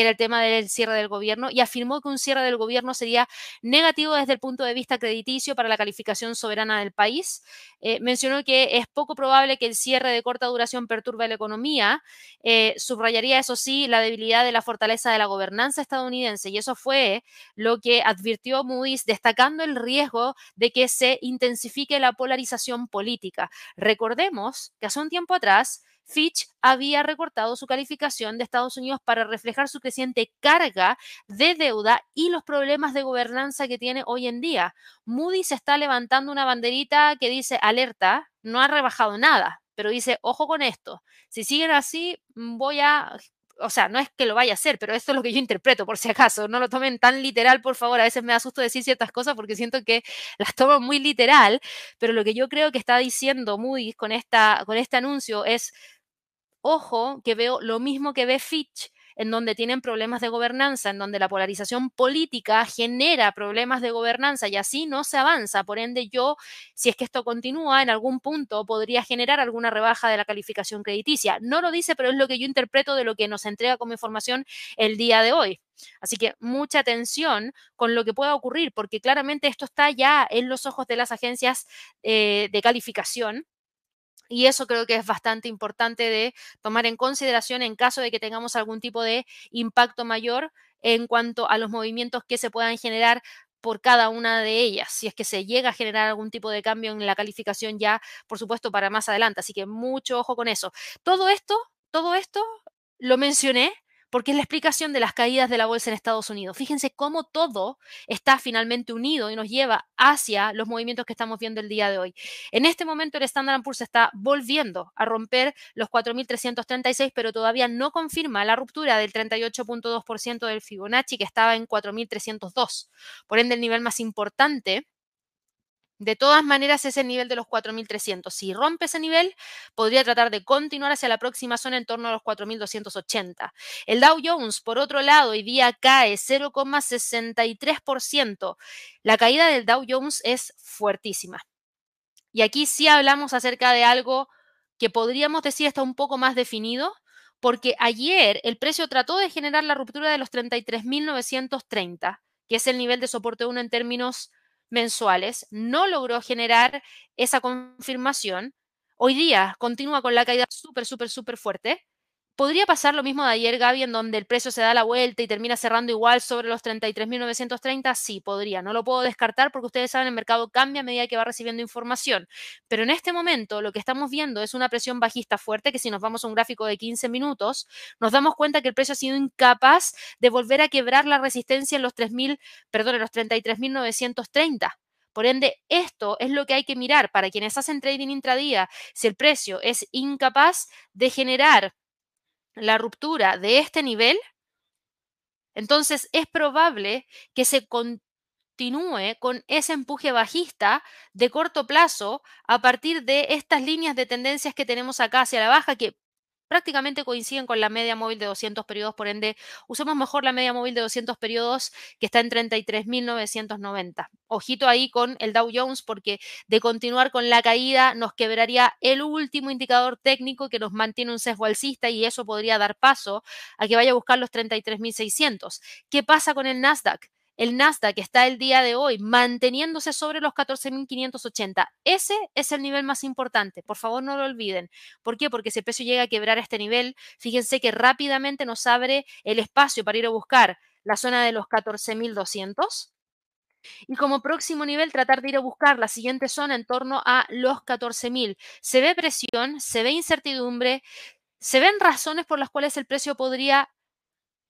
era el tema del cierre del gobierno, y afirmó que un cierre del gobierno sería negativo desde el punto de vista crediticio para la calificación soberana del país. Eh, mencionó que es poco probable que el cierre de corta duración perturbe la economía. Eh, subrayaría, eso sí, la debilidad de la fortaleza de la gobernanza estadounidense, y eso fue lo que advirtió Moody's, destacando el riesgo de que se intensifique la polarización política. Recordemos que hace un tiempo atrás, Fitch había recortado su calificación de Estados Unidos para reflejar su creciente carga de deuda y los problemas de gobernanza que tiene hoy en día. Moody's está levantando una banderita que dice alerta, no ha rebajado nada, pero dice, ojo con esto, si siguen así, voy a o sea, no es que lo vaya a hacer, pero esto es lo que yo interpreto, por si acaso. No lo tomen tan literal, por favor. A veces me asusto decir ciertas cosas porque siento que las tomo muy literal, pero lo que yo creo que está diciendo Moody's con, esta, con este anuncio es Ojo que veo lo mismo que ve Fitch, en donde tienen problemas de gobernanza, en donde la polarización política genera problemas de gobernanza y así no se avanza. Por ende, yo, si es que esto continúa, en algún punto podría generar alguna rebaja de la calificación crediticia. No lo dice, pero es lo que yo interpreto de lo que nos entrega como información el día de hoy. Así que mucha atención con lo que pueda ocurrir, porque claramente esto está ya en los ojos de las agencias eh, de calificación y eso creo que es bastante importante de tomar en consideración en caso de que tengamos algún tipo de impacto mayor en cuanto a los movimientos que se puedan generar por cada una de ellas, si es que se llega a generar algún tipo de cambio en la calificación ya, por supuesto, para más adelante. Así que mucho ojo con eso. Todo esto, todo esto lo mencioné porque es la explicación de las caídas de la bolsa en Estados Unidos. Fíjense cómo todo está finalmente unido y nos lleva hacia los movimientos que estamos viendo el día de hoy. En este momento el Standard Poor's está volviendo a romper los 4.336, pero todavía no confirma la ruptura del 38.2% del Fibonacci que estaba en 4.302. Por ende, el nivel más importante de todas maneras, es el nivel de los 4.300. Si rompe ese nivel, podría tratar de continuar hacia la próxima zona en torno a los 4.280. El Dow Jones, por otro lado, hoy día cae 0,63%. La caída del Dow Jones es fuertísima. Y aquí sí hablamos acerca de algo que podríamos decir está un poco más definido, porque ayer el precio trató de generar la ruptura de los 33.930, que es el nivel de soporte 1 en términos mensuales, no logró generar esa confirmación. Hoy día continúa con la caída súper, súper, súper fuerte. ¿Podría pasar lo mismo de ayer, Gaby, en donde el precio se da la vuelta y termina cerrando igual sobre los 33.930? Sí, podría. No lo puedo descartar porque ustedes saben, el mercado cambia a medida que va recibiendo información. Pero en este momento lo que estamos viendo es una presión bajista fuerte que si nos vamos a un gráfico de 15 minutos, nos damos cuenta que el precio ha sido incapaz de volver a quebrar la resistencia en los 3.000, perdón, en los 33.930. Por ende, esto es lo que hay que mirar para quienes hacen trading intradía. Si el precio es incapaz de generar la ruptura de este nivel, entonces es probable que se continúe con ese empuje bajista de corto plazo a partir de estas líneas de tendencias que tenemos acá hacia la baja, que prácticamente coinciden con la media móvil de 200 periodos, por ende, usemos mejor la media móvil de 200 periodos que está en 33.990. Ojito ahí con el Dow Jones porque de continuar con la caída nos quebraría el último indicador técnico que nos mantiene un sesgo alcista y eso podría dar paso a que vaya a buscar los 33.600. ¿Qué pasa con el Nasdaq? El Nasdaq está el día de hoy manteniéndose sobre los 14.580. Ese es el nivel más importante. Por favor, no lo olviden. ¿Por qué? Porque si el precio llega a quebrar este nivel, fíjense que rápidamente nos abre el espacio para ir a buscar la zona de los 14.200. Y como próximo nivel, tratar de ir a buscar la siguiente zona en torno a los 14.000. Se ve presión, se ve incertidumbre, se ven razones por las cuales el precio podría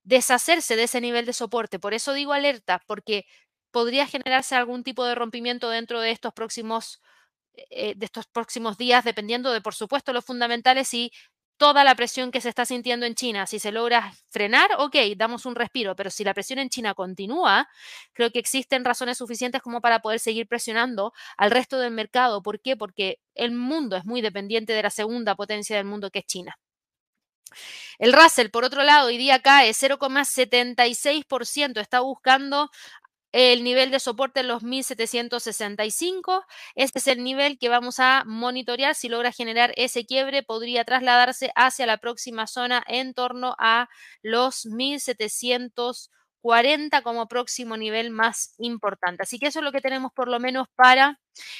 deshacerse de ese nivel de soporte. Por eso digo alerta, porque podría generarse algún tipo de rompimiento dentro de estos próximos, eh, de estos próximos días, dependiendo de, por supuesto, los fundamentales y toda la presión que se está sintiendo en China. Si se logra frenar, ok, damos un respiro, pero si la presión en China continúa, creo que existen razones suficientes como para poder seguir presionando al resto del mercado. ¿Por qué? Porque el mundo es muy dependiente de la segunda potencia del mundo que es China. El Russell, por otro lado, hoy día cae 0,76%, está buscando el nivel de soporte en los 1765. Este es el nivel que vamos a monitorear. Si logra generar ese quiebre, podría trasladarse hacia la próxima zona en torno a los 1740 como próximo nivel más importante. Así que eso es lo que tenemos por lo menos para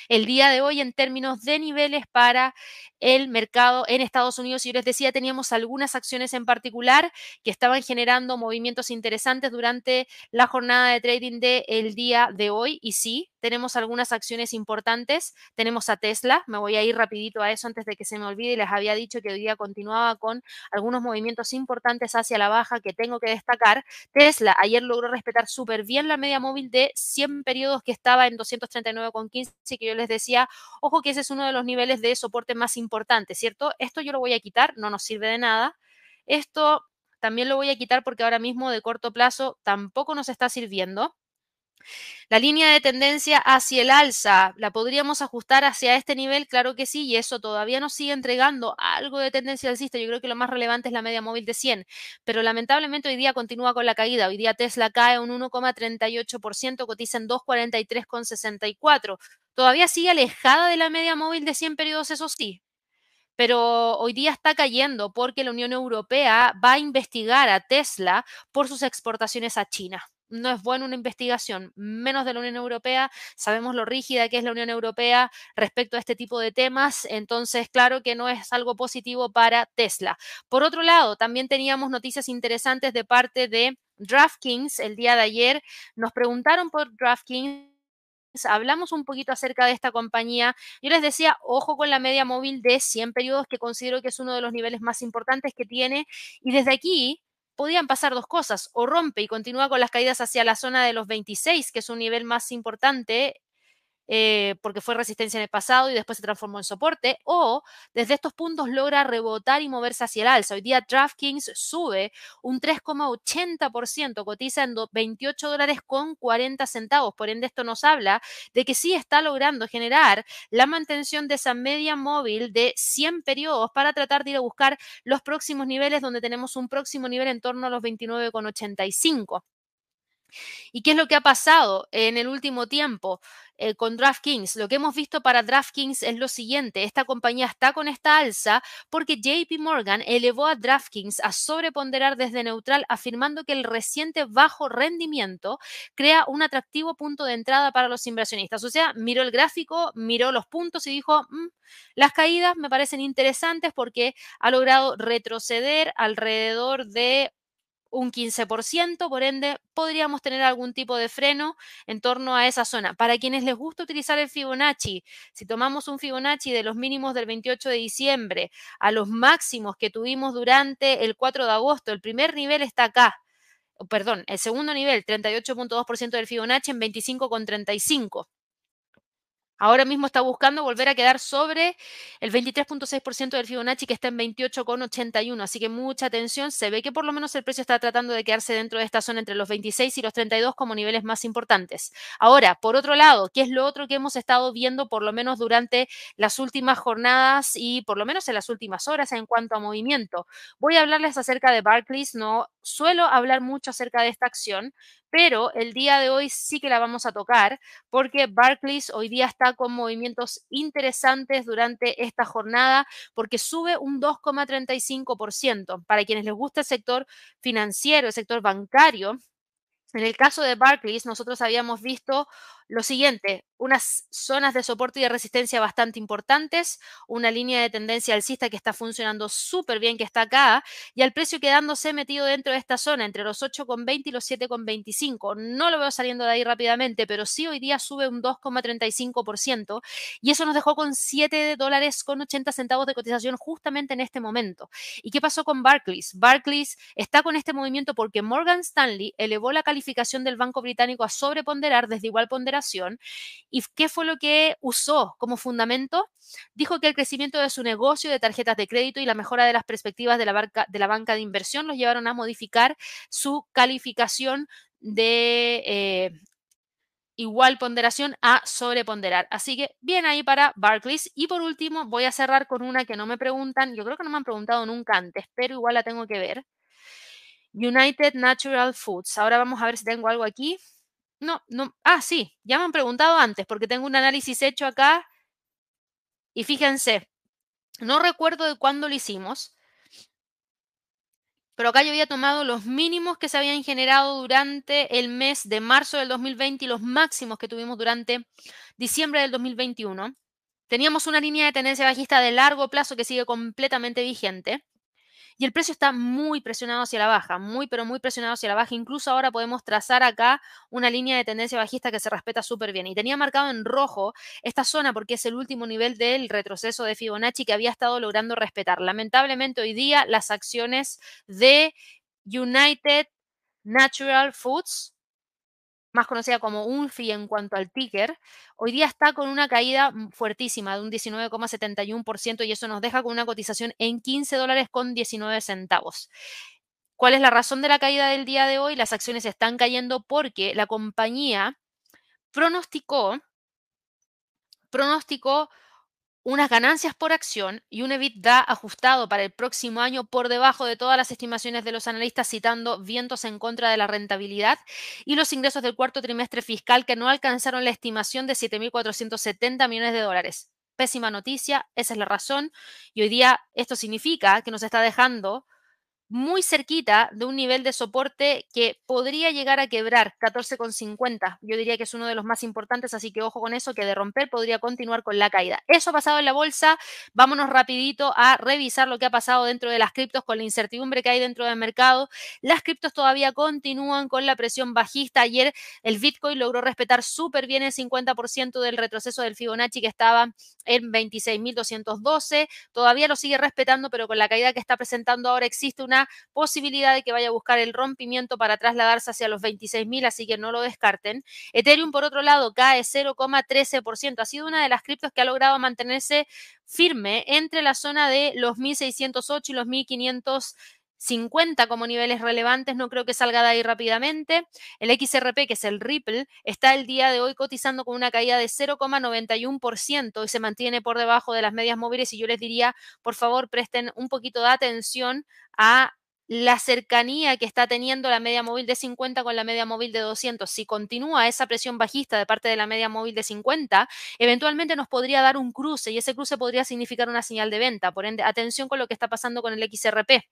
el día de hoy en términos de niveles para el mercado en Estados Unidos. Y yo les decía, teníamos algunas acciones en particular que estaban generando movimientos interesantes durante la jornada de trading del el día de hoy. Y sí, tenemos algunas acciones importantes. Tenemos a Tesla, me voy a ir rapidito a eso antes de que se me olvide. Les había dicho que hoy día continuaba con algunos movimientos importantes hacia la baja que tengo que destacar. Tesla ayer logró respetar súper bien la media móvil de 100 periodos que estaba en 239,15 y que yo les decía, ojo que ese es uno de los niveles de soporte más importantes, ¿cierto? Esto yo lo voy a quitar, no nos sirve de nada. Esto también lo voy a quitar porque ahora mismo de corto plazo tampoco nos está sirviendo. La línea de tendencia hacia el alza, ¿la podríamos ajustar hacia este nivel? Claro que sí, y eso todavía nos sigue entregando algo de tendencia alcista. Yo creo que lo más relevante es la media móvil de 100, pero lamentablemente hoy día continúa con la caída. Hoy día Tesla cae un 1,38%, cotiza en 2,43,64. Todavía sigue alejada de la media móvil de 100 periodos, eso sí, pero hoy día está cayendo porque la Unión Europea va a investigar a Tesla por sus exportaciones a China no es buena una investigación, menos de la Unión Europea. Sabemos lo rígida que es la Unión Europea respecto a este tipo de temas, entonces claro que no es algo positivo para Tesla. Por otro lado, también teníamos noticias interesantes de parte de DraftKings el día de ayer. Nos preguntaron por DraftKings hablamos un poquito acerca de esta compañía. Yo les decía, ojo con la media móvil de 100 periodos, que considero que es uno de los niveles más importantes que tiene. Y desde aquí podían pasar dos cosas, o rompe y continúa con las caídas hacia la zona de los 26, que es un nivel más importante eh, porque fue resistencia en el pasado y después se transformó en soporte, o desde estos puntos logra rebotar y moverse hacia el alza. Hoy día DraftKings sube un 3,80%, cotiza en 28 dólares con 40 centavos. Por ende, esto nos habla de que sí está logrando generar la mantención de esa media móvil de 100 periodos para tratar de ir a buscar los próximos niveles donde tenemos un próximo nivel en torno a los 29,85. ¿Y qué es lo que ha pasado en el último tiempo eh, con DraftKings? Lo que hemos visto para DraftKings es lo siguiente, esta compañía está con esta alza porque JP Morgan elevó a DraftKings a sobreponderar desde neutral afirmando que el reciente bajo rendimiento crea un atractivo punto de entrada para los inversionistas. O sea, miró el gráfico, miró los puntos y dijo, mm, las caídas me parecen interesantes porque ha logrado retroceder alrededor de un 15%, por ende podríamos tener algún tipo de freno en torno a esa zona. Para quienes les gusta utilizar el Fibonacci, si tomamos un Fibonacci de los mínimos del 28 de diciembre a los máximos que tuvimos durante el 4 de agosto, el primer nivel está acá. Perdón, el segundo nivel, 38.2% del Fibonacci en 25,35. Ahora mismo está buscando volver a quedar sobre el 23.6% del Fibonacci que está en 28,81. Así que mucha atención. Se ve que por lo menos el precio está tratando de quedarse dentro de esta zona entre los 26 y los 32 como niveles más importantes. Ahora, por otro lado, ¿qué es lo otro que hemos estado viendo por lo menos durante las últimas jornadas y por lo menos en las últimas horas en cuanto a movimiento? Voy a hablarles acerca de Barclays. No suelo hablar mucho acerca de esta acción, pero el día de hoy sí que la vamos a tocar porque Barclays hoy día está con movimientos interesantes durante esta jornada porque sube un 2,35%. Para quienes les gusta el sector financiero, el sector bancario, en el caso de Barclays, nosotros habíamos visto lo siguiente, unas zonas de soporte y de resistencia bastante importantes, una línea de tendencia alcista que está funcionando súper bien, que está acá, y al precio quedándose metido dentro de esta zona, entre los 8,20 y los 7,25. No lo veo saliendo de ahí rápidamente, pero sí hoy día sube un 2,35%, y eso nos dejó con 7 dólares con 80 centavos de cotización justamente en este momento. ¿Y qué pasó con Barclays? Barclays está con este movimiento porque Morgan Stanley elevó la calificación del Banco Británico a sobreponderar desde igual ponderación ¿Y qué fue lo que usó como fundamento? Dijo que el crecimiento de su negocio de tarjetas de crédito y la mejora de las perspectivas de la, banca de, inversión los llevaron a modificar su calificación de eh, igual ponderación a sobreponderar. Así que bien ahí para Barclays. Y por último, voy a cerrar con una que no me preguntan, yo creo que no me han preguntado nunca antes, pero igual la tengo que ver. United Natural Foods. Ahora vamos a ver si tengo algo aquí. No, no. Ah, sí, ya me han preguntado antes porque tengo un análisis hecho acá y fíjense, no recuerdo de cuándo lo hicimos, pero acá yo había tomado los mínimos que se habían generado durante el mes de marzo del 2020 y los máximos que tuvimos durante diciembre del 2021. Teníamos una línea de tendencia bajista de largo plazo que sigue completamente vigente. Y el precio está muy presionado hacia la baja, muy, pero muy presionado hacia la baja. Incluso ahora podemos trazar acá una línea de tendencia bajista que se respeta súper bien. Y tenía marcado en rojo esta zona porque es el último nivel del retroceso de Fibonacci que había estado logrando respetar. Lamentablemente hoy día las acciones de United Natural Foods más conocida como UNFI en cuanto al ticker, hoy día está con una caída fuertísima de un 19,71% y eso nos deja con una cotización en 15 dólares con 19 centavos. ¿Cuál es la razón de la caída del día de hoy? Las acciones están cayendo porque la compañía pronosticó, pronosticó unas ganancias por acción y un EBITDA ajustado para el próximo año por debajo de todas las estimaciones de los analistas, citando vientos en contra de la rentabilidad y los ingresos del cuarto trimestre fiscal que no alcanzaron la estimación de 7.470 millones de dólares. Pésima noticia, esa es la razón. Y hoy día esto significa que nos está dejando muy cerquita de un nivel de soporte que podría llegar a quebrar 14,50. Yo diría que es uno de los más importantes, así que ojo con eso, que de romper podría continuar con la caída. Eso ha pasado en la bolsa. Vámonos rapidito a revisar lo que ha pasado dentro de las criptos con la incertidumbre que hay dentro del mercado. Las criptos todavía continúan con la presión bajista. Ayer el Bitcoin logró respetar súper bien el 50% del retroceso del Fibonacci que estaba en 26.212. Todavía lo sigue respetando, pero con la caída que está presentando ahora existe una posibilidad de que vaya a buscar el rompimiento para trasladarse hacia los 26.000, así que no lo descarten. Ethereum, por otro lado, cae 0,13%. Ha sido una de las criptos que ha logrado mantenerse firme entre la zona de los 1.608 y los 1.500 50 como niveles relevantes, no creo que salga de ahí rápidamente. El XRP, que es el Ripple, está el día de hoy cotizando con una caída de 0,91% y se mantiene por debajo de las medias móviles y yo les diría, por favor, presten un poquito de atención a la cercanía que está teniendo la media móvil de 50 con la media móvil de 200. Si continúa esa presión bajista de parte de la media móvil de 50, eventualmente nos podría dar un cruce y ese cruce podría significar una señal de venta. Por ende, atención con lo que está pasando con el XRP.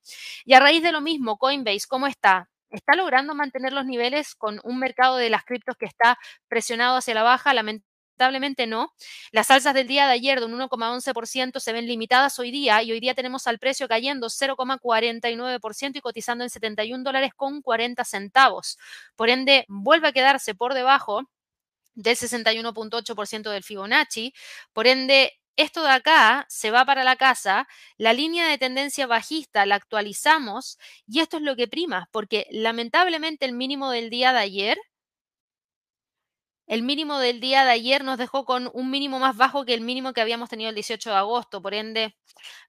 Y a raíz de lo mismo, Coinbase, ¿cómo está? está logrando mantener los niveles con un mercado de las criptos que está presionado hacia la baja. Lamentablemente no. Las alzas del día de ayer de un 1,11% se ven limitadas hoy día y hoy día tenemos al precio cayendo 0,49% y cotizando en 71 dólares con 40 centavos. Por ende, vuelve a quedarse por debajo del 61.8% del Fibonacci. Por ende, esto de acá se va para la casa, la línea de tendencia bajista la actualizamos y esto es lo que prima, porque lamentablemente el mínimo del día de ayer el mínimo del día de ayer nos dejó con un mínimo más bajo que el mínimo que habíamos tenido el 18 de agosto, por ende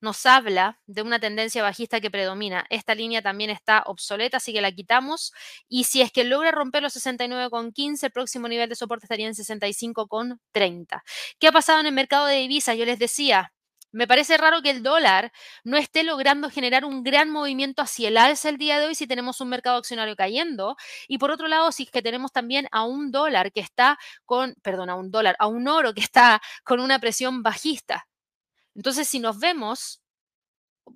nos habla de una tendencia bajista que predomina. Esta línea también está obsoleta, así que la quitamos. Y si es que logra romper los 69,15, el próximo nivel de soporte estaría en 65,30. ¿Qué ha pasado en el mercado de divisas? Yo les decía, me parece raro que el dólar no esté logrando generar un gran movimiento hacia el alza el día de hoy si tenemos un mercado accionario cayendo. Y por otro lado, si es que tenemos también a un dólar que está con, perdón, a un dólar, a un oro que está con una presión bajista. Entonces, si nos vemos,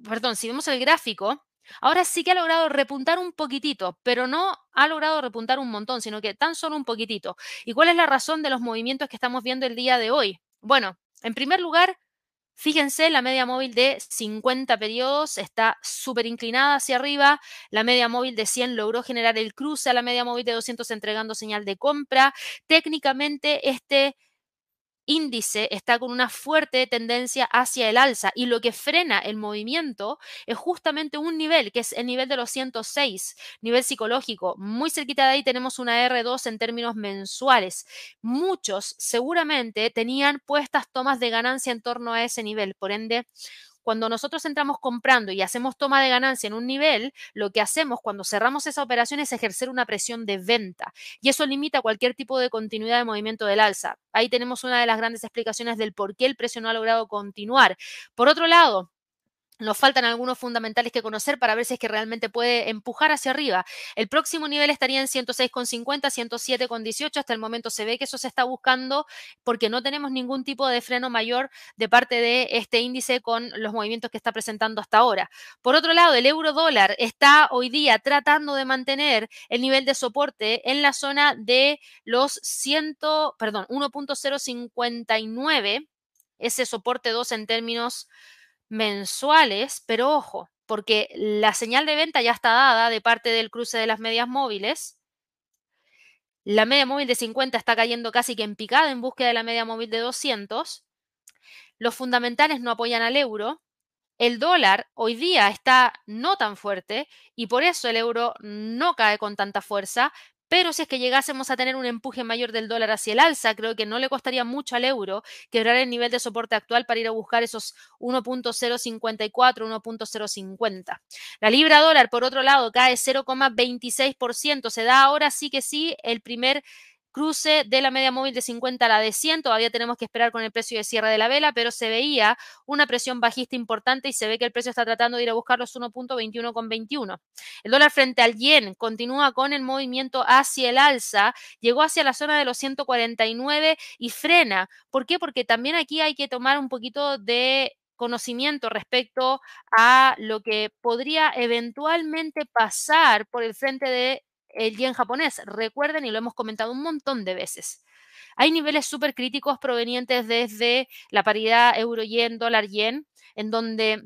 perdón, si vemos el gráfico, ahora sí que ha logrado repuntar un poquitito, pero no ha logrado repuntar un montón, sino que tan solo un poquitito. ¿Y cuál es la razón de los movimientos que estamos viendo el día de hoy? Bueno, en primer lugar, Fíjense, la media móvil de 50 periodos está súper inclinada hacia arriba. La media móvil de 100 logró generar el cruce a la media móvil de 200 entregando señal de compra. Técnicamente, este índice está con una fuerte tendencia hacia el alza y lo que frena el movimiento es justamente un nivel, que es el nivel de los 106, nivel psicológico. Muy cerquita de ahí tenemos una R2 en términos mensuales. Muchos seguramente tenían puestas tomas de ganancia en torno a ese nivel, por ende, cuando nosotros entramos comprando y hacemos toma de ganancia en un nivel, lo que hacemos cuando cerramos esa operación es ejercer una presión de venta y eso limita cualquier tipo de continuidad de movimiento del alza. Ahí tenemos una de las grandes explicaciones del por qué el precio no ha logrado continuar. Por otro lado, nos faltan algunos fundamentales que conocer para ver si es que realmente puede empujar hacia arriba. El próximo nivel estaría en 106,50, 107,18. Hasta el momento se ve que eso se está buscando porque no tenemos ningún tipo de freno mayor de parte de este índice con los movimientos que está presentando hasta ahora. Por otro lado, el euro dólar está hoy día tratando de mantener el nivel de soporte en la zona de los 100, perdón, 1.059, ese soporte 2 en términos mensuales, pero ojo, porque la señal de venta ya está dada de parte del cruce de las medias móviles. La media móvil de 50 está cayendo casi que en picada en búsqueda de la media móvil de 200. Los fundamentales no apoyan al euro. El dólar hoy día está no tan fuerte y por eso el euro no cae con tanta fuerza, pero si es que llegásemos a tener un empuje mayor del dólar hacia el alza, creo que no le costaría mucho al euro quebrar el nivel de soporte actual para ir a buscar esos 1.054, 1.050. La libra dólar, por otro lado, cae 0,26%. Se da ahora sí que sí el primer cruce de la media móvil de 50 a la de 100. Todavía tenemos que esperar con el precio de cierre de la vela, pero se veía una presión bajista importante y se ve que el precio está tratando de ir a buscar los 1.21,21. El dólar frente al yen continúa con el movimiento hacia el alza, llegó hacia la zona de los 149 y frena. ¿Por qué? Porque también aquí hay que tomar un poquito de conocimiento respecto a lo que podría eventualmente pasar por el frente de el yen japonés. Recuerden, y lo hemos comentado un montón de veces, hay niveles súper críticos provenientes desde la paridad euro-yen, dólar-yen, en donde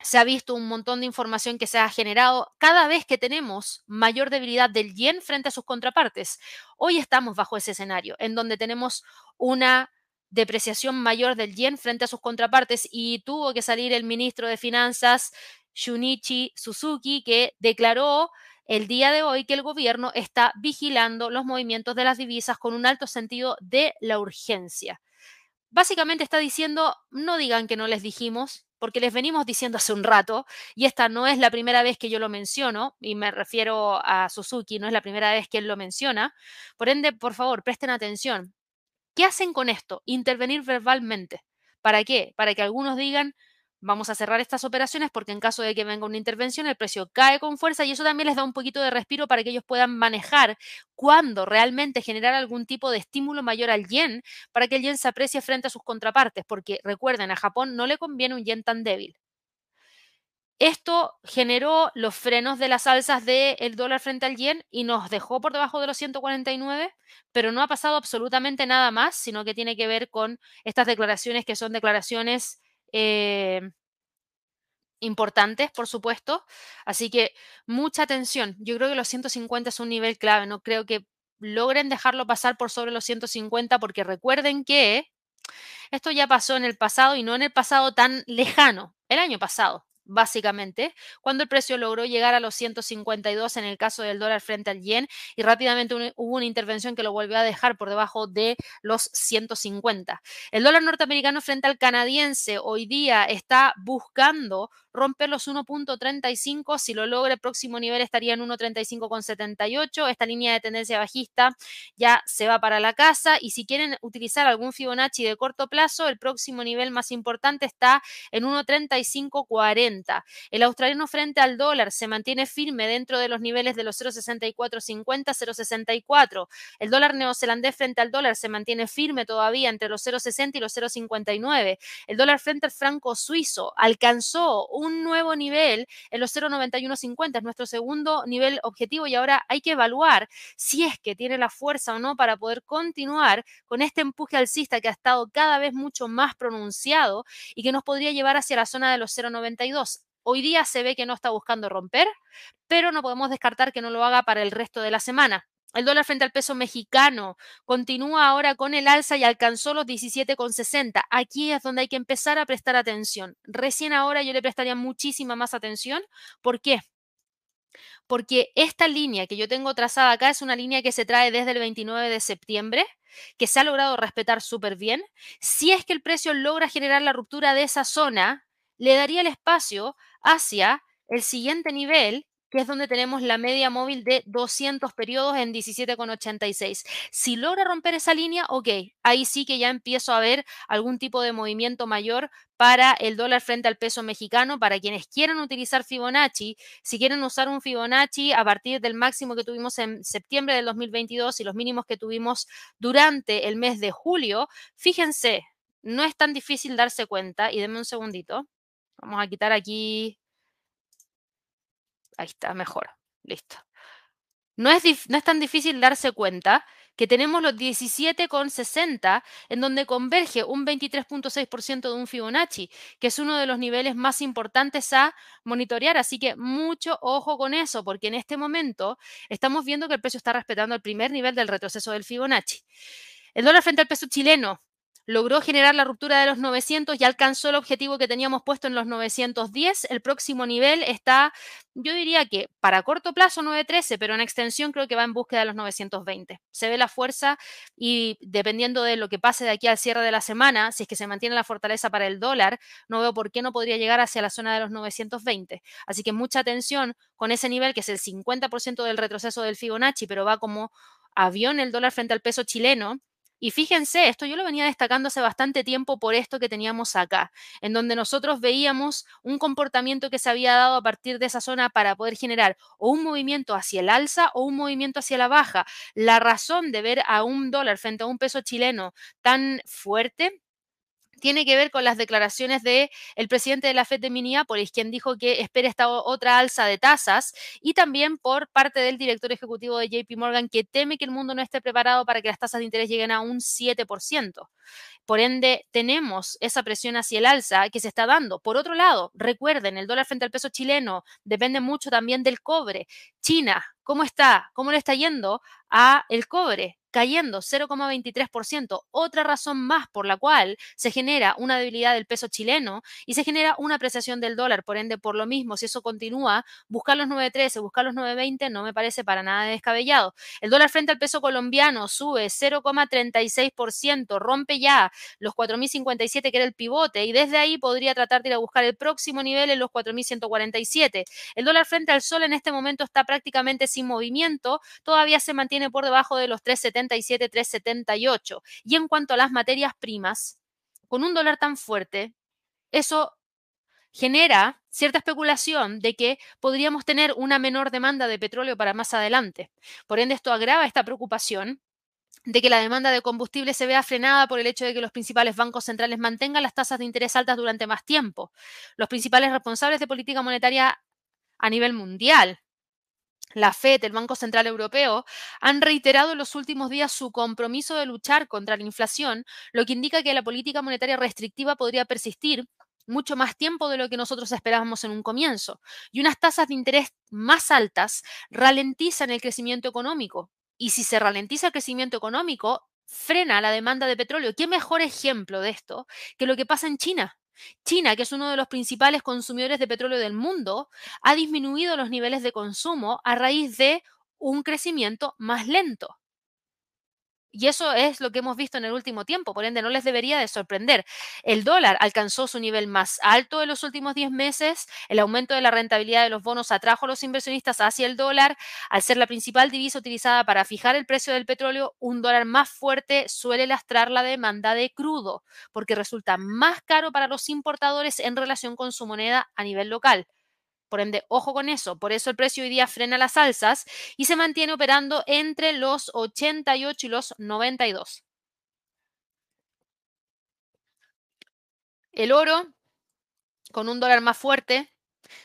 se ha visto un montón de información que se ha generado cada vez que tenemos mayor debilidad del yen frente a sus contrapartes. Hoy estamos bajo ese escenario, en donde tenemos una depreciación mayor del yen frente a sus contrapartes y tuvo que salir el ministro de Finanzas Shunichi Suzuki, que declaró el día de hoy que el gobierno está vigilando los movimientos de las divisas con un alto sentido de la urgencia. Básicamente está diciendo, no digan que no les dijimos, porque les venimos diciendo hace un rato, y esta no es la primera vez que yo lo menciono, y me refiero a Suzuki, no es la primera vez que él lo menciona. Por ende, por favor, presten atención. ¿Qué hacen con esto? Intervenir verbalmente. ¿Para qué? Para que algunos digan, vamos a cerrar estas operaciones porque en caso de que venga una intervención el precio cae con fuerza y eso también les da un poquito de respiro para que ellos puedan manejar cuándo realmente generar algún tipo de estímulo mayor al yen para que el yen se aprecie frente a sus contrapartes, porque recuerden, a Japón no le conviene un yen tan débil. Esto generó los frenos de las alzas del dólar frente al yen y nos dejó por debajo de los 149, pero no ha pasado absolutamente nada más, sino que tiene que ver con estas declaraciones que son declaraciones eh, importantes, por supuesto. Así que mucha atención. Yo creo que los 150 es un nivel clave. No creo que logren dejarlo pasar por sobre los 150 porque recuerden que esto ya pasó en el pasado y no en el pasado tan lejano, el año pasado básicamente, cuando el precio logró llegar a los 152 en el caso del dólar frente al yen y rápidamente hubo una intervención que lo volvió a dejar por debajo de los 150. El dólar norteamericano frente al canadiense hoy día está buscando romper los 1.35. Si lo logra, el próximo nivel estaría en 1.35,78. Esta línea de tendencia bajista ya se va para la casa. Y si quieren utilizar algún Fibonacci de corto plazo, el próximo nivel más importante está en 1.3540. El australiano frente al dólar se mantiene firme dentro de los niveles de los 0.6450, 0.64. El dólar neozelandés frente al dólar se mantiene firme todavía entre los 0.60 y los 0.59. El dólar frente al franco suizo alcanzó un nuevo nivel en los 0,9150, es nuestro segundo nivel objetivo y ahora hay que evaluar si es que tiene la fuerza o no para poder continuar con este empuje alcista que ha estado cada vez mucho más pronunciado y que nos podría llevar hacia la zona de los 0,92. Hoy día se ve que no está buscando romper, pero no podemos descartar que no lo haga para el resto de la semana. El dólar frente al peso mexicano continúa ahora con el alza y alcanzó los 17,60. Aquí es donde hay que empezar a prestar atención. Recién ahora yo le prestaría muchísima más atención. ¿Por qué? Porque esta línea que yo tengo trazada acá es una línea que se trae desde el 29 de septiembre, que se ha logrado respetar súper bien. Si es que el precio logra generar la ruptura de esa zona, le daría el espacio hacia el siguiente nivel que es donde tenemos la media móvil de 200 periodos en 17,86. Si logra romper esa línea, ok, ahí sí que ya empiezo a ver algún tipo de movimiento mayor para el dólar frente al peso mexicano, para quienes quieran utilizar Fibonacci, si quieren usar un Fibonacci a partir del máximo que tuvimos en septiembre del 2022 y los mínimos que tuvimos durante el mes de julio, fíjense, no es tan difícil darse cuenta, y denme un segundito, vamos a quitar aquí Ahí está, mejor. Listo. No es, no es tan difícil darse cuenta que tenemos los 17,60 en donde converge un 23.6% de un Fibonacci, que es uno de los niveles más importantes a monitorear. Así que mucho ojo con eso, porque en este momento estamos viendo que el precio está respetando el primer nivel del retroceso del Fibonacci. El dólar frente al peso chileno logró generar la ruptura de los 900 y alcanzó el objetivo que teníamos puesto en los 910. El próximo nivel está, yo diría que para corto plazo 913, pero en extensión creo que va en búsqueda de los 920. Se ve la fuerza y dependiendo de lo que pase de aquí al cierre de la semana, si es que se mantiene la fortaleza para el dólar, no veo por qué no podría llegar hacia la zona de los 920. Así que mucha atención con ese nivel que es el 50% del retroceso del Fibonacci, pero va como avión el dólar frente al peso chileno y fíjense, esto yo lo venía destacando hace bastante tiempo por esto que teníamos acá, en donde nosotros veíamos un comportamiento que se había dado a partir de esa zona para poder generar o un movimiento hacia el alza o un movimiento hacia la baja. La razón de ver a un dólar frente a un peso chileno tan fuerte tiene que ver con las declaraciones del el presidente de la Fed de Minneapolis, quien dijo que espera esta otra alza de tasas, y también por parte del director ejecutivo de JP Morgan, que teme que el mundo no esté preparado para que las tasas de interés lleguen a un 7%. Por ende, tenemos esa presión hacia el alza que se está dando. Por otro lado, recuerden, el dólar frente al peso chileno depende mucho también del cobre. China, ¿cómo está? ¿Cómo le está yendo a el cobre? Cayendo 0,23%. Otra razón más por la cual se genera una debilidad del peso chileno y se genera una apreciación del dólar. Por ende, por lo mismo, si eso continúa, buscar los 9,13, buscar los 9,20 no me parece para nada descabellado. El dólar frente al peso colombiano sube 0,36%, rompe ya los 4.057 que era el pivote y desde ahí podría tratar de ir a buscar el próximo nivel en los 4.147. El dólar frente al sol en este momento está prácticamente sin movimiento, todavía se mantiene por debajo de los 377, 378. Y en cuanto a las materias primas, con un dólar tan fuerte, eso genera cierta especulación de que podríamos tener una menor demanda de petróleo para más adelante. Por ende, esto agrava esta preocupación de que la demanda de combustible se vea frenada por el hecho de que los principales bancos centrales mantengan las tasas de interés altas durante más tiempo. Los principales responsables de política monetaria a nivel mundial, la FED, el Banco Central Europeo, han reiterado en los últimos días su compromiso de luchar contra la inflación, lo que indica que la política monetaria restrictiva podría persistir mucho más tiempo de lo que nosotros esperábamos en un comienzo. Y unas tasas de interés más altas ralentizan el crecimiento económico. Y si se ralentiza el crecimiento económico, frena la demanda de petróleo. ¿Qué mejor ejemplo de esto que lo que pasa en China? China, que es uno de los principales consumidores de petróleo del mundo, ha disminuido los niveles de consumo a raíz de un crecimiento más lento. Y eso es lo que hemos visto en el último tiempo, por ende no les debería de sorprender. El dólar alcanzó su nivel más alto en los últimos 10 meses, el aumento de la rentabilidad de los bonos atrajo a los inversionistas hacia el dólar, al ser la principal divisa utilizada para fijar el precio del petróleo, un dólar más fuerte suele lastrar la demanda de crudo, porque resulta más caro para los importadores en relación con su moneda a nivel local. Por ende, ojo con eso. Por eso el precio hoy día frena las alzas y se mantiene operando entre los 88 y los 92. El oro, con un dólar más fuerte,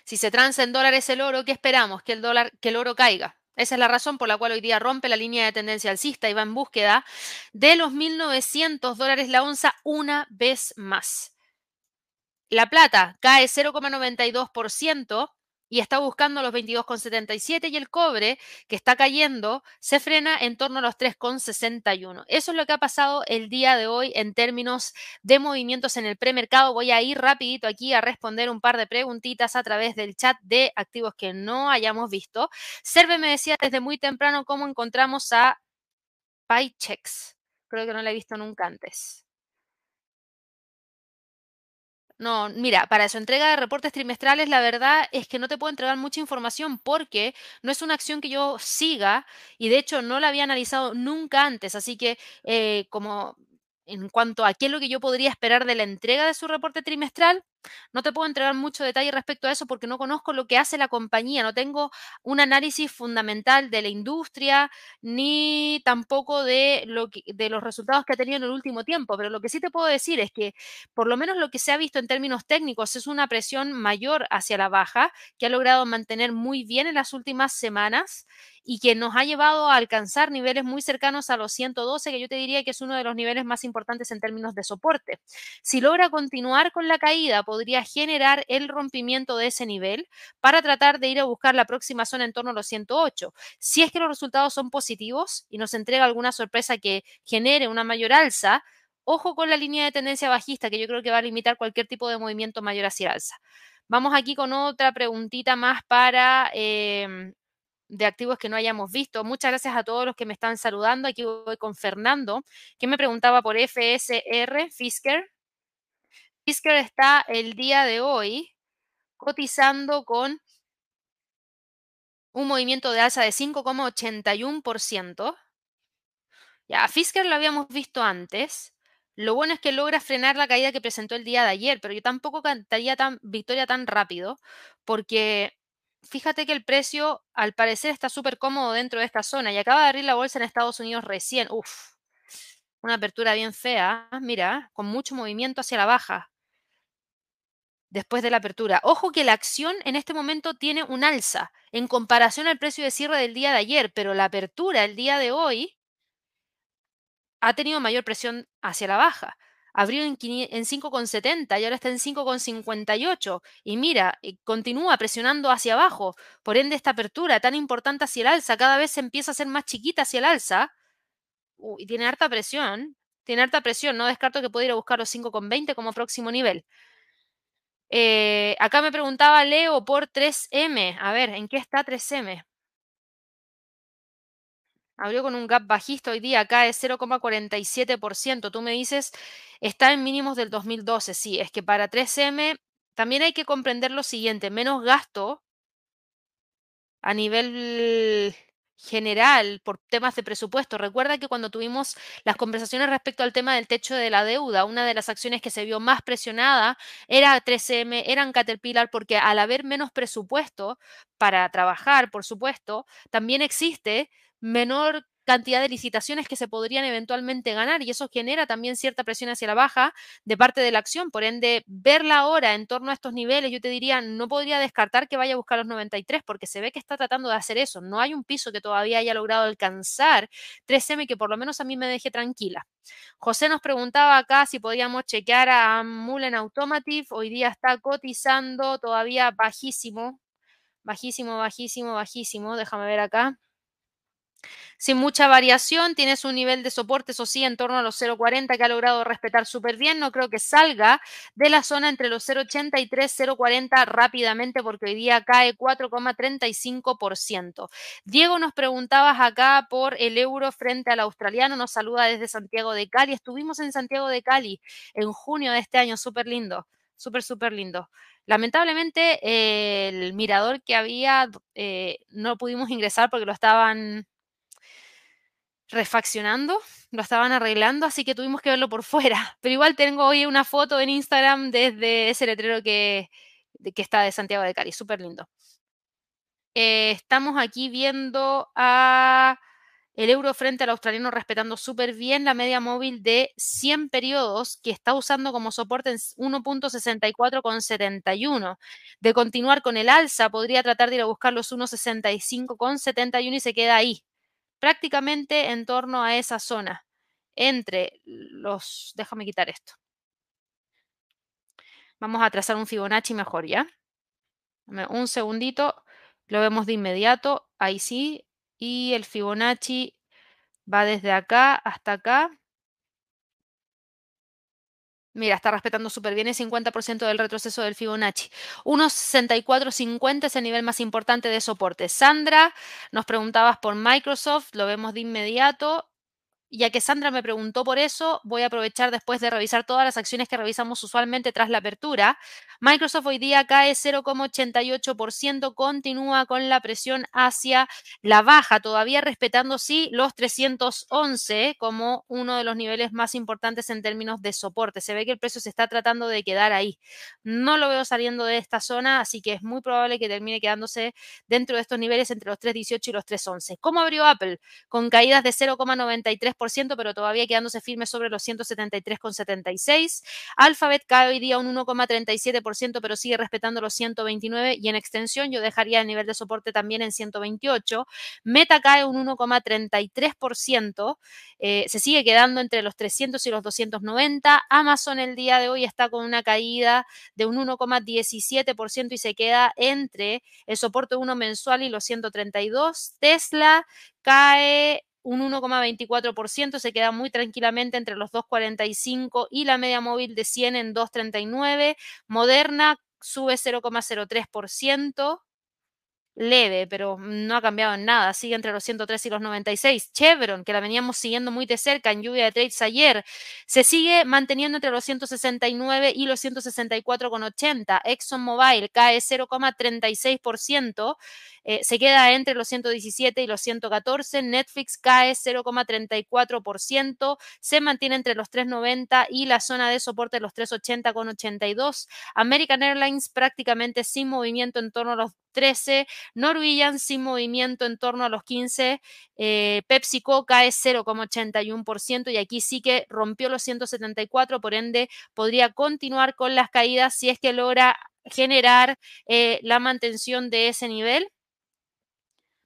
si se transa en dólares el oro, ¿qué esperamos? Que el, dólar, que el oro caiga. Esa es la razón por la cual hoy día rompe la línea de tendencia alcista y va en búsqueda de los 1.900 dólares la onza una vez más. La plata cae 0,92% y está buscando los 22,77 y el cobre, que está cayendo, se frena en torno a los 3,61. Eso es lo que ha pasado el día de hoy en términos de movimientos en el premercado. Voy a ir rapidito aquí a responder un par de preguntitas a través del chat de activos que no hayamos visto. Serve me decía desde muy temprano cómo encontramos a PyChex. Creo que no la he visto nunca antes. No, mira, para su entrega de reportes trimestrales, la verdad es que no te puedo entregar mucha información porque no es una acción que yo siga y de hecho no la había analizado nunca antes. Así que, eh, como en cuanto a qué es lo que yo podría esperar de la entrega de su reporte trimestral, no te puedo entregar mucho detalle respecto a eso porque no conozco lo que hace la compañía, no tengo un análisis fundamental de la industria ni tampoco de, lo de los resultados que ha tenido en el último tiempo, pero lo que sí te puedo decir es que por lo menos lo que se ha visto en términos técnicos es una presión mayor hacia la baja que ha logrado mantener muy bien en las últimas semanas y que nos ha llevado a alcanzar niveles muy cercanos a los 112, que yo te diría que es uno de los niveles más importantes en términos de soporte. Si logra continuar con la caída, podría generar el rompimiento de ese nivel para tratar de ir a buscar la próxima zona en torno a los 108. Si es que los resultados son positivos y nos entrega alguna sorpresa que genere una mayor alza, ojo con la línea de tendencia bajista, que yo creo que va a limitar cualquier tipo de movimiento mayor hacia alza. Vamos aquí con otra preguntita más para em, de activos que no hayamos visto. Muchas gracias a todos los que me están saludando. Aquí voy con Fernando, que me preguntaba por FSR, Fisker. Fisker está el día de hoy cotizando con un movimiento de alza de 5,81%. Ya, Fisker lo habíamos visto antes. Lo bueno es que logra frenar la caída que presentó el día de ayer, pero yo tampoco cantaría tan victoria tan rápido, porque fíjate que el precio al parecer está súper cómodo dentro de esta zona y acaba de abrir la bolsa en Estados Unidos recién. Uf, una apertura bien fea, mira, con mucho movimiento hacia la baja después de la apertura. Ojo que la acción en este momento tiene un alza en comparación al precio de cierre del día de ayer, pero la apertura el día de hoy ha tenido mayor presión hacia la baja. Abrió en, 5,70 y ahora está en 5,58. Y mira, continúa presionando hacia abajo. Por ende, esta apertura tan importante hacia el alza cada vez se empieza a hacer más chiquita hacia el alza y tiene harta presión. Tiene harta presión. No descarto que pueda ir a buscar los 5,20 como próximo nivel. Eh, acá me preguntaba Leo por 3M. A ver, ¿en qué está 3M? Abrió con un gap bajista hoy día, es 0,47%. Tú me dices, está en mínimos del 2012. Sí, es que para 3M también hay que comprender lo siguiente, menos gasto a nivel general por temas de presupuesto. Recuerda que cuando tuvimos las conversaciones respecto al tema del techo de la deuda, una de las acciones que se vio más presionada era 3M, eran Caterpillar, porque al haber menos presupuesto para trabajar, por supuesto, también existe menor cantidad de licitaciones que se podrían eventualmente ganar y eso genera también cierta presión hacia la baja de parte de la acción. Por ende, verla ahora en torno a estos niveles, yo te diría, no podría descartar que vaya a buscar los 93 porque se ve que está tratando de hacer eso. No hay un piso que todavía haya logrado alcanzar 3M que por lo menos a mí me deje tranquila. José nos preguntaba acá si podíamos chequear a Mullen Automotive. Hoy día está cotizando todavía bajísimo, bajísimo, bajísimo, bajísimo. Déjame ver acá sin mucha variación, tienes un nivel de soporte, eso sí, en torno a los 0,40 que ha logrado respetar súper bien. No creo que salga de la zona entre los 0,83 y 0,40 rápidamente porque hoy día cae 4,35%. Diego, nos preguntabas acá por el euro frente al australiano. Nos saluda desde Santiago de Cali. Estuvimos en Santiago de Cali en junio de este año, súper lindo súper, súper lindo. Lamentablemente, el mirador que había eh, no pudimos ingresar porque lo estaban refaccionando, lo estaban arreglando, así que tuvimos que verlo por fuera. Pero igual tengo hoy una foto en Instagram desde ese letrero que, que está de Santiago de Cali, súper lindo. Eh, estamos aquí viendo a el euro frente al australiano respetando súper bien la media móvil de 100 periodos que está usando como soporte en 1.64,71. De continuar con el alza, podría tratar de ir a buscar los 1.65,71 y se queda ahí prácticamente en torno a esa zona, entre los... Déjame quitar esto. Vamos a trazar un Fibonacci mejor, ¿ya? Un segundito, lo vemos de inmediato, ahí sí, y el Fibonacci va desde acá hasta acá. Mira, está respetando súper bien el 50% del retroceso del Fibonacci. 1.6450 es el nivel más importante de soporte. Sandra, nos preguntabas por Microsoft, lo vemos de inmediato. Ya que Sandra me preguntó por eso, voy a aprovechar después de revisar todas las acciones que revisamos usualmente tras la apertura. Microsoft hoy día cae 0,88%, continúa con la presión hacia la baja, todavía respetando sí los 311 como uno de los niveles más importantes en términos de soporte. Se ve que el precio se está tratando de quedar ahí. No lo veo saliendo de esta zona, así que es muy probable que termine quedándose dentro de estos niveles entre los 3,18 y los 3,11. ¿Cómo abrió Apple? Con caídas de 0,93 pero todavía quedándose firme sobre los 173,76. Alphabet cae hoy día un 1,37%, pero sigue respetando los 129 y en extensión yo dejaría el nivel de soporte también en 128. Meta cae un 1,33%, eh, se sigue quedando entre los 300 y los 290. Amazon el día de hoy está con una caída de un 1,17% y se queda entre el soporte 1 mensual y los 132. Tesla cae un 1,24%, se queda muy tranquilamente entre los 2,45 y la media móvil de 100 en 2,39. Moderna sube 0,03% leve, pero no ha cambiado en nada, sigue entre los 103 y los 96. Chevron, que la veníamos siguiendo muy de cerca en lluvia de trades ayer, se sigue manteniendo entre los 169 y los 164,80. ExxonMobil cae 0,36%, eh, se queda entre los 117 y los 114. Netflix cae 0,34%, se mantiene entre los 390 y la zona de soporte de los 380,82. American Airlines prácticamente sin movimiento en torno a los 13, Norwegian sin movimiento en torno a los 15, eh, PepsiCo cae 0,81% y aquí sí que rompió los 174, por ende podría continuar con las caídas si es que logra generar eh, la mantención de ese nivel.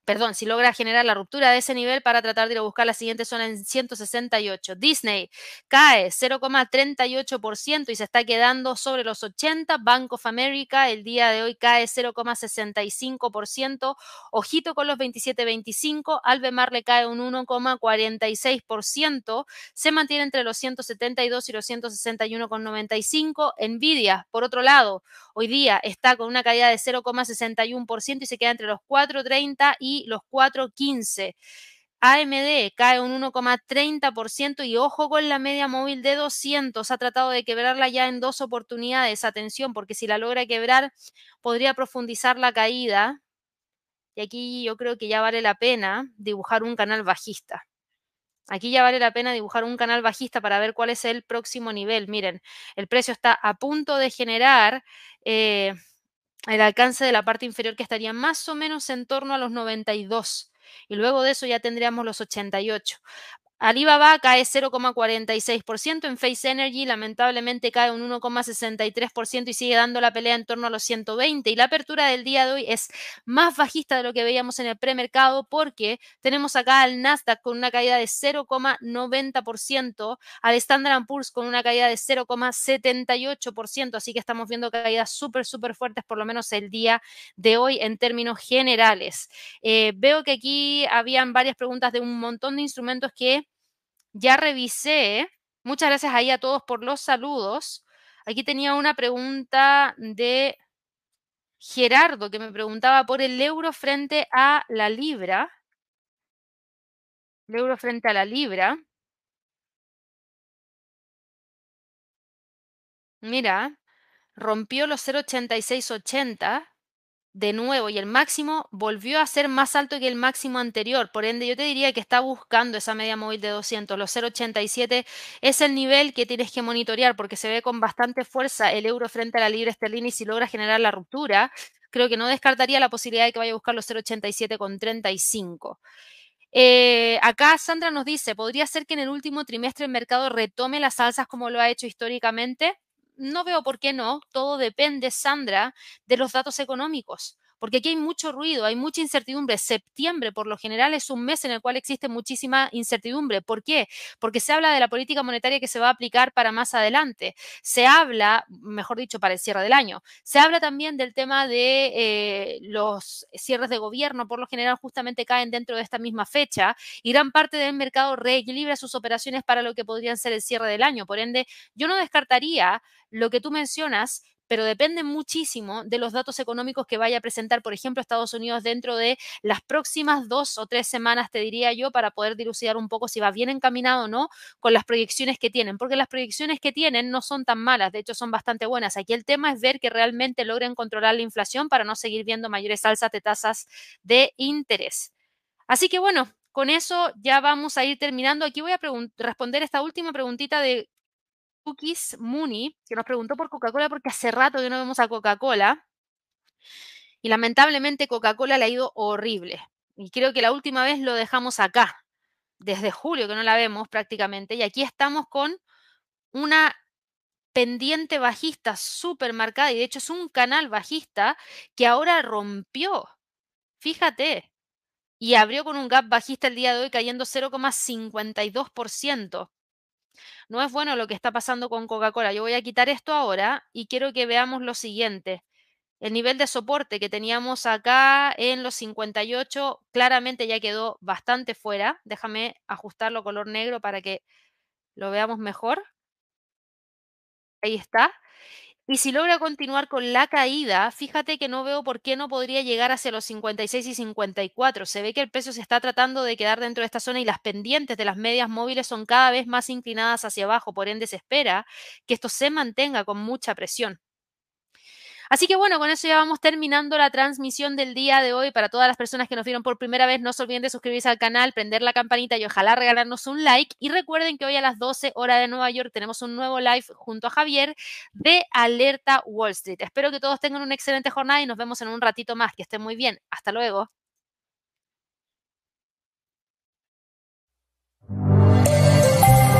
Perdón, si logra generar la ruptura de ese nivel para tratar de ir a buscar la siguiente zona en 168. Disney cae 0,38% y se está quedando sobre los 80. Bank of America el día de hoy cae 0,65%. Ojito con los 27.25. Albemarle le cae un 1,46%. Se mantiene entre los 172 y los 161,95. Nvidia, por otro lado, hoy día está con una caída de 0,61% y se queda entre los 4,30 los 4.15. AMD cae un 1,30% y ojo con la media móvil de 200. Ha tratado de quebrarla ya en dos oportunidades. Atención, porque si la logra quebrar, podría profundizar la caída. Y aquí yo creo que ya vale la pena dibujar un canal bajista. Aquí ya vale la pena dibujar un canal bajista para ver cuál es el próximo nivel. Miren, el precio está a punto de generar... Eh, el alcance de la parte inferior que estaría más o menos en torno a los 92 y luego de eso ya tendríamos los 88. Alibaba cae 0,46%, en Face Energy lamentablemente cae un 1,63% y sigue dando la pelea en torno a los 120 y la apertura del día de hoy es más bajista de lo que veíamos en el premercado porque tenemos acá al Nasdaq con una caída de 0,90%, al Standard Poor's con una caída de 0,78%, así que estamos viendo caídas súper, súper fuertes por lo menos el día de hoy en términos generales. Eh, veo que aquí habían varias preguntas de un montón de instrumentos que ya revisé. Muchas gracias ahí a todos por los saludos. Aquí tenía una pregunta de Gerardo que me preguntaba por el euro frente a la libra. El euro frente a la libra. Mira, rompió los 0,8680 de nuevo y el máximo volvió a ser más alto que el máximo anterior. Por ende, yo te diría que está buscando esa media móvil de 200. Los 0,87 es el nivel que tienes que monitorear porque se ve con bastante fuerza el euro frente a la libra esterlina y si logra generar la ruptura, creo que no descartaría la posibilidad de que vaya a buscar los 0,87 con 35. Eh, acá Sandra nos dice, ¿podría ser que en el último trimestre el mercado retome las alzas como lo ha hecho históricamente? No veo por qué no. Todo depende, Sandra, de los datos económicos porque aquí hay mucho ruido, hay mucha incertidumbre. Septiembre, por lo general, es un mes en el cual existe muchísima incertidumbre. ¿Por qué? Porque se habla de la política monetaria que se va a aplicar para más adelante. Se habla, mejor dicho, para el cierre del año. Se habla también del tema de eh, los cierres de gobierno, por lo general, justamente caen dentro de esta misma fecha y gran parte del mercado reequilibra sus operaciones para lo que podrían ser el cierre del año. Por ende, yo no descartaría lo que tú mencionas pero depende muchísimo de los datos económicos que vaya a presentar, por ejemplo, Estados Unidos dentro de las próximas dos o tres semanas, te diría yo, para poder dilucidar un poco si va bien encaminado o no con las proyecciones que tienen, porque las proyecciones que tienen no son tan malas, de hecho son bastante buenas. Aquí el tema es ver que realmente logren controlar la inflación para no seguir viendo mayores alzas de tasas de interés. Así que bueno, con eso ya vamos a ir terminando. Aquí voy a responder esta última preguntita de Cookies Mooney, que nos preguntó por Coca-Cola porque hace rato que no vemos a Coca-Cola. Y lamentablemente Coca-Cola le ha ido horrible. Y creo que la última vez lo dejamos acá, desde julio que no la vemos prácticamente. Y aquí estamos con una pendiente bajista súper marcada. Y de hecho es un canal bajista que ahora rompió. Fíjate. Y abrió con un gap bajista el día de hoy cayendo 0,52%. No es bueno lo que está pasando con Coca-Cola. Yo voy a quitar esto ahora y quiero que veamos lo siguiente. El nivel de soporte que teníamos acá en los 58 claramente ya quedó bastante fuera. Déjame ajustarlo color negro para que lo veamos mejor. Ahí está. Y si logra continuar con la caída, fíjate que no veo por qué no podría llegar hacia los 56 y 54. Se ve que el precio se está tratando de quedar dentro de esta zona y las pendientes de las medias móviles son cada vez más inclinadas hacia abajo. Por ende, se espera que esto se mantenga con mucha presión. Así que bueno, con eso ya vamos terminando la transmisión del día de hoy. Para todas las personas que nos vieron por primera vez, no se olviden de suscribirse al canal, prender la campanita y ojalá regalarnos un like. Y recuerden que hoy a las 12 horas de Nueva York tenemos un nuevo live junto a Javier de Alerta Wall Street. Espero que todos tengan una excelente jornada y nos vemos en un ratito más. Que estén muy bien. Hasta luego.